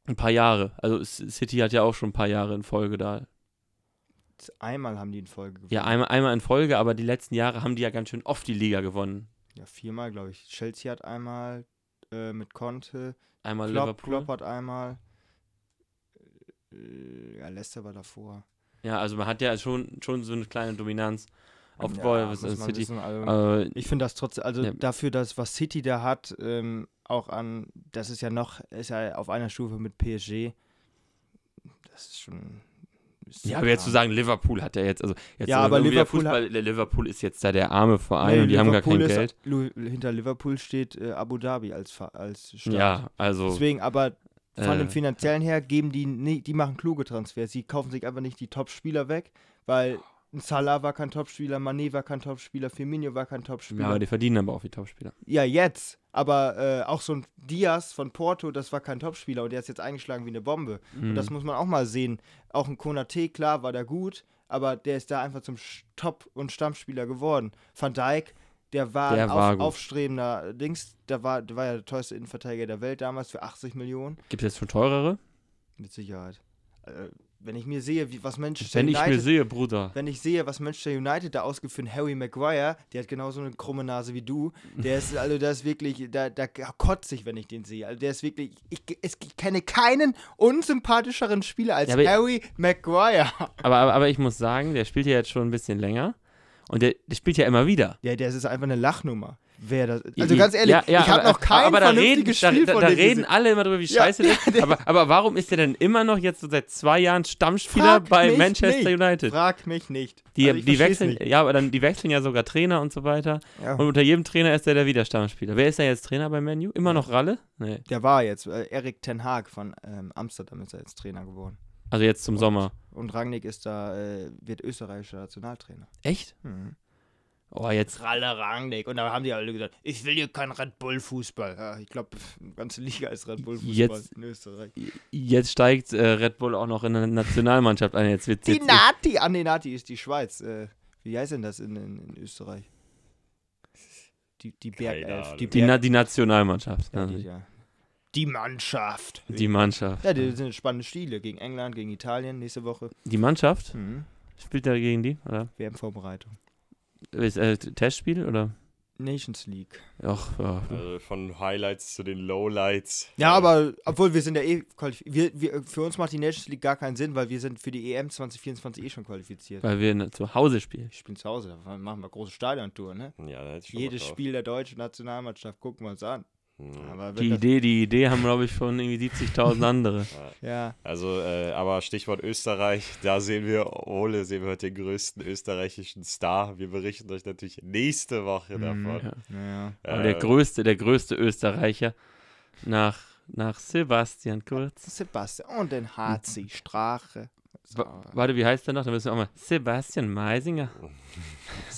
ein paar Jahre. Also City hat ja auch schon ein paar Jahre in Folge da. Einmal haben die in Folge gewonnen. Ja, einmal, einmal in Folge, aber die letzten Jahre haben die ja ganz schön oft die Liga gewonnen. Ja, viermal, glaube ich. Chelsea hat einmal äh, mit Conte. Einmal Klopp, Liverpool. Klopp hat einmal. Äh, ja, Leicester war davor. Ja, also man hat ja schon, schon so eine kleine Dominanz aufgebaut. ja, man City. wissen, also, Äh, ich finde das trotzdem, also Ja. dafür, dass was City da hat, ähm, auch an, das ist ja noch, ist ja auf einer Stufe mit PSG. Das ist schon. Ist ja, aber jetzt zu sagen, Liverpool hat ja jetzt, also jetzt Ja, aber Liverpool Fußball, Liverpool ist jetzt da der arme Verein Nee, und die haben gar kein Liverpool Geld. ist, Lu- Hinter Liverpool steht äh, Abu Dhabi als, als Stadt. Ja, also Deswegen, aber von Äh. dem finanziellen her geben die die machen kluge Transfers. Sie kaufen sich einfach nicht die Top-Spieler weg, weil ein Salah war kein Topspieler, Mané war kein Topspieler, Firmino war kein ja, Topspieler. aber die verdienen aber auch wie Topspieler. Ja, jetzt. Aber äh, auch so ein Diaz von Porto, das war kein Topspieler und der ist jetzt eingeschlagen wie eine Bombe. Mhm. Und das muss man auch mal sehen. Auch ein Konate, klar, war der gut, aber der ist da einfach zum Top- und Stammspieler geworden. Van Dijk, der war Der ein war auf, aufstrebender Dings, der war, der war ja der teuerste Innenverteidiger der Welt damals für 80 Millionen. Gibt es jetzt schon teurere? Mit Sicherheit. Äh, wenn ich mir sehe, wie, was Manchester Wenn ich United mir sehe, Bruder. wenn ich sehe, was Manchester United da ausgeführt hat, Harry Maguire, der hat genauso eine krumme Nase wie du. Der ist, also, der ist wirklich, da, da kotze ich, wenn ich den sehe. Also, der ist wirklich, ich, es, ich kenne keinen unsympathischeren Spieler als Ja, Harry Maguire. Aber, aber, aber ich muss sagen, der spielt ja jetzt schon ein bisschen länger. Und der, der spielt ja immer wieder. Ja, der ist einfach eine Lachnummer. Wer das, also ganz ehrlich, Ja, ja, ich habe noch kein aber da reden, da, Spiel da, da dem reden alle immer darüber, wie Ja, scheiße der ist. [laughs] Aber, aber warum ist der denn immer noch jetzt so seit zwei Jahren Stammspieler Frag bei Manchester nicht. United? Frag mich nicht. Die, Also die wechseln, nicht. ja, aber dann die wechseln ja sogar Trainer und so weiter. Ja. Und unter jedem Trainer ist er da wieder Stammspieler. Wer ist da jetzt Trainer bei Menu? Immer noch Ralle? Nee. Der war jetzt, äh, Erik Ten Haag von ähm, Amsterdam ist er jetzt Trainer geworden. Also jetzt zum Sommer. Und Rangnick ist da, äh, wird österreichischer Nationaltrainer. Echt? Mhm. Oh, jetzt. Ralle Rangnick. Und da haben die alle gesagt, ich will hier kein Red Bull Fußball. Ja, ich glaube, die ganze Liga ist Red Bull Fußball Jetzt- in Österreich. Jetzt steigt äh, Red Bull auch noch in der Nationalmannschaft ein. Jetzt wird Die jetzt, Nati, ah nee, Nati ist die Schweiz. Äh, wie heißt denn das in, in, in Österreich? Die, die Bergelf. Ahnung. Die, Die, Na die Nationalmannschaft. ja, Ja, die, ja. die Mannschaft. die Mannschaft. Ja, die sind spannende Spiele gegen England, gegen Italien nächste Woche. Die Mannschaft? Mhm. Spielt er gegen die? Oder? WM-Vorbereitung. Ist, äh, Testspiel? Oder? Nations League. Ach, ja. Also von Highlights zu den Lowlights. Ja, aber obwohl wir sind ja eh qualifiziert. Wir, wir, für uns macht die Nations League gar keinen Sinn, weil wir sind für die EM 2024 eh schon qualifiziert. Weil wir zu Hause spielen. Wir spielen zu Hause, da machen wir große Stadiontour, ne? Ja, da hätte ich schon Jedes. Spiel der deutschen Nationalmannschaft gucken wir uns an. Aber Die Idee, die Idee haben, glaube ich, schon irgendwie 70.000 andere. ja, Also, äh, aber Stichwort Österreich, da sehen wir, Ole, sehen wir heute den größten österreichischen Star. Wir berichten euch natürlich nächste Woche Mhm. davon. Ja. naja. Aber der Äh, größte, der größte Österreicher nach, nach Sebastian Kurz. Sebastian und den HC Strache. So. Wa- Warte, wie heißt der noch? Da müssen wir auch mal. Sebastian Meisinger. [laughs]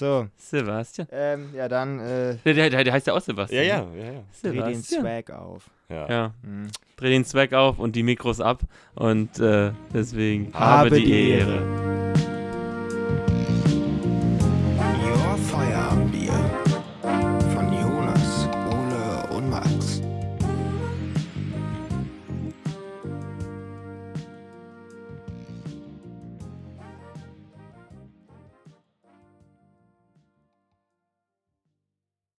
so. Sebastian. Ähm, ja, dann äh, Der, der, der, heißt ja auch Sebastian. Ja, ne? ja, ja, ja. dreh den Sebastian. Swag auf. ja. Ja, Mhm. dreh den Zweck auf und die Mikros ab. Und äh, deswegen Habe habe, die, die Ehre. Ehre.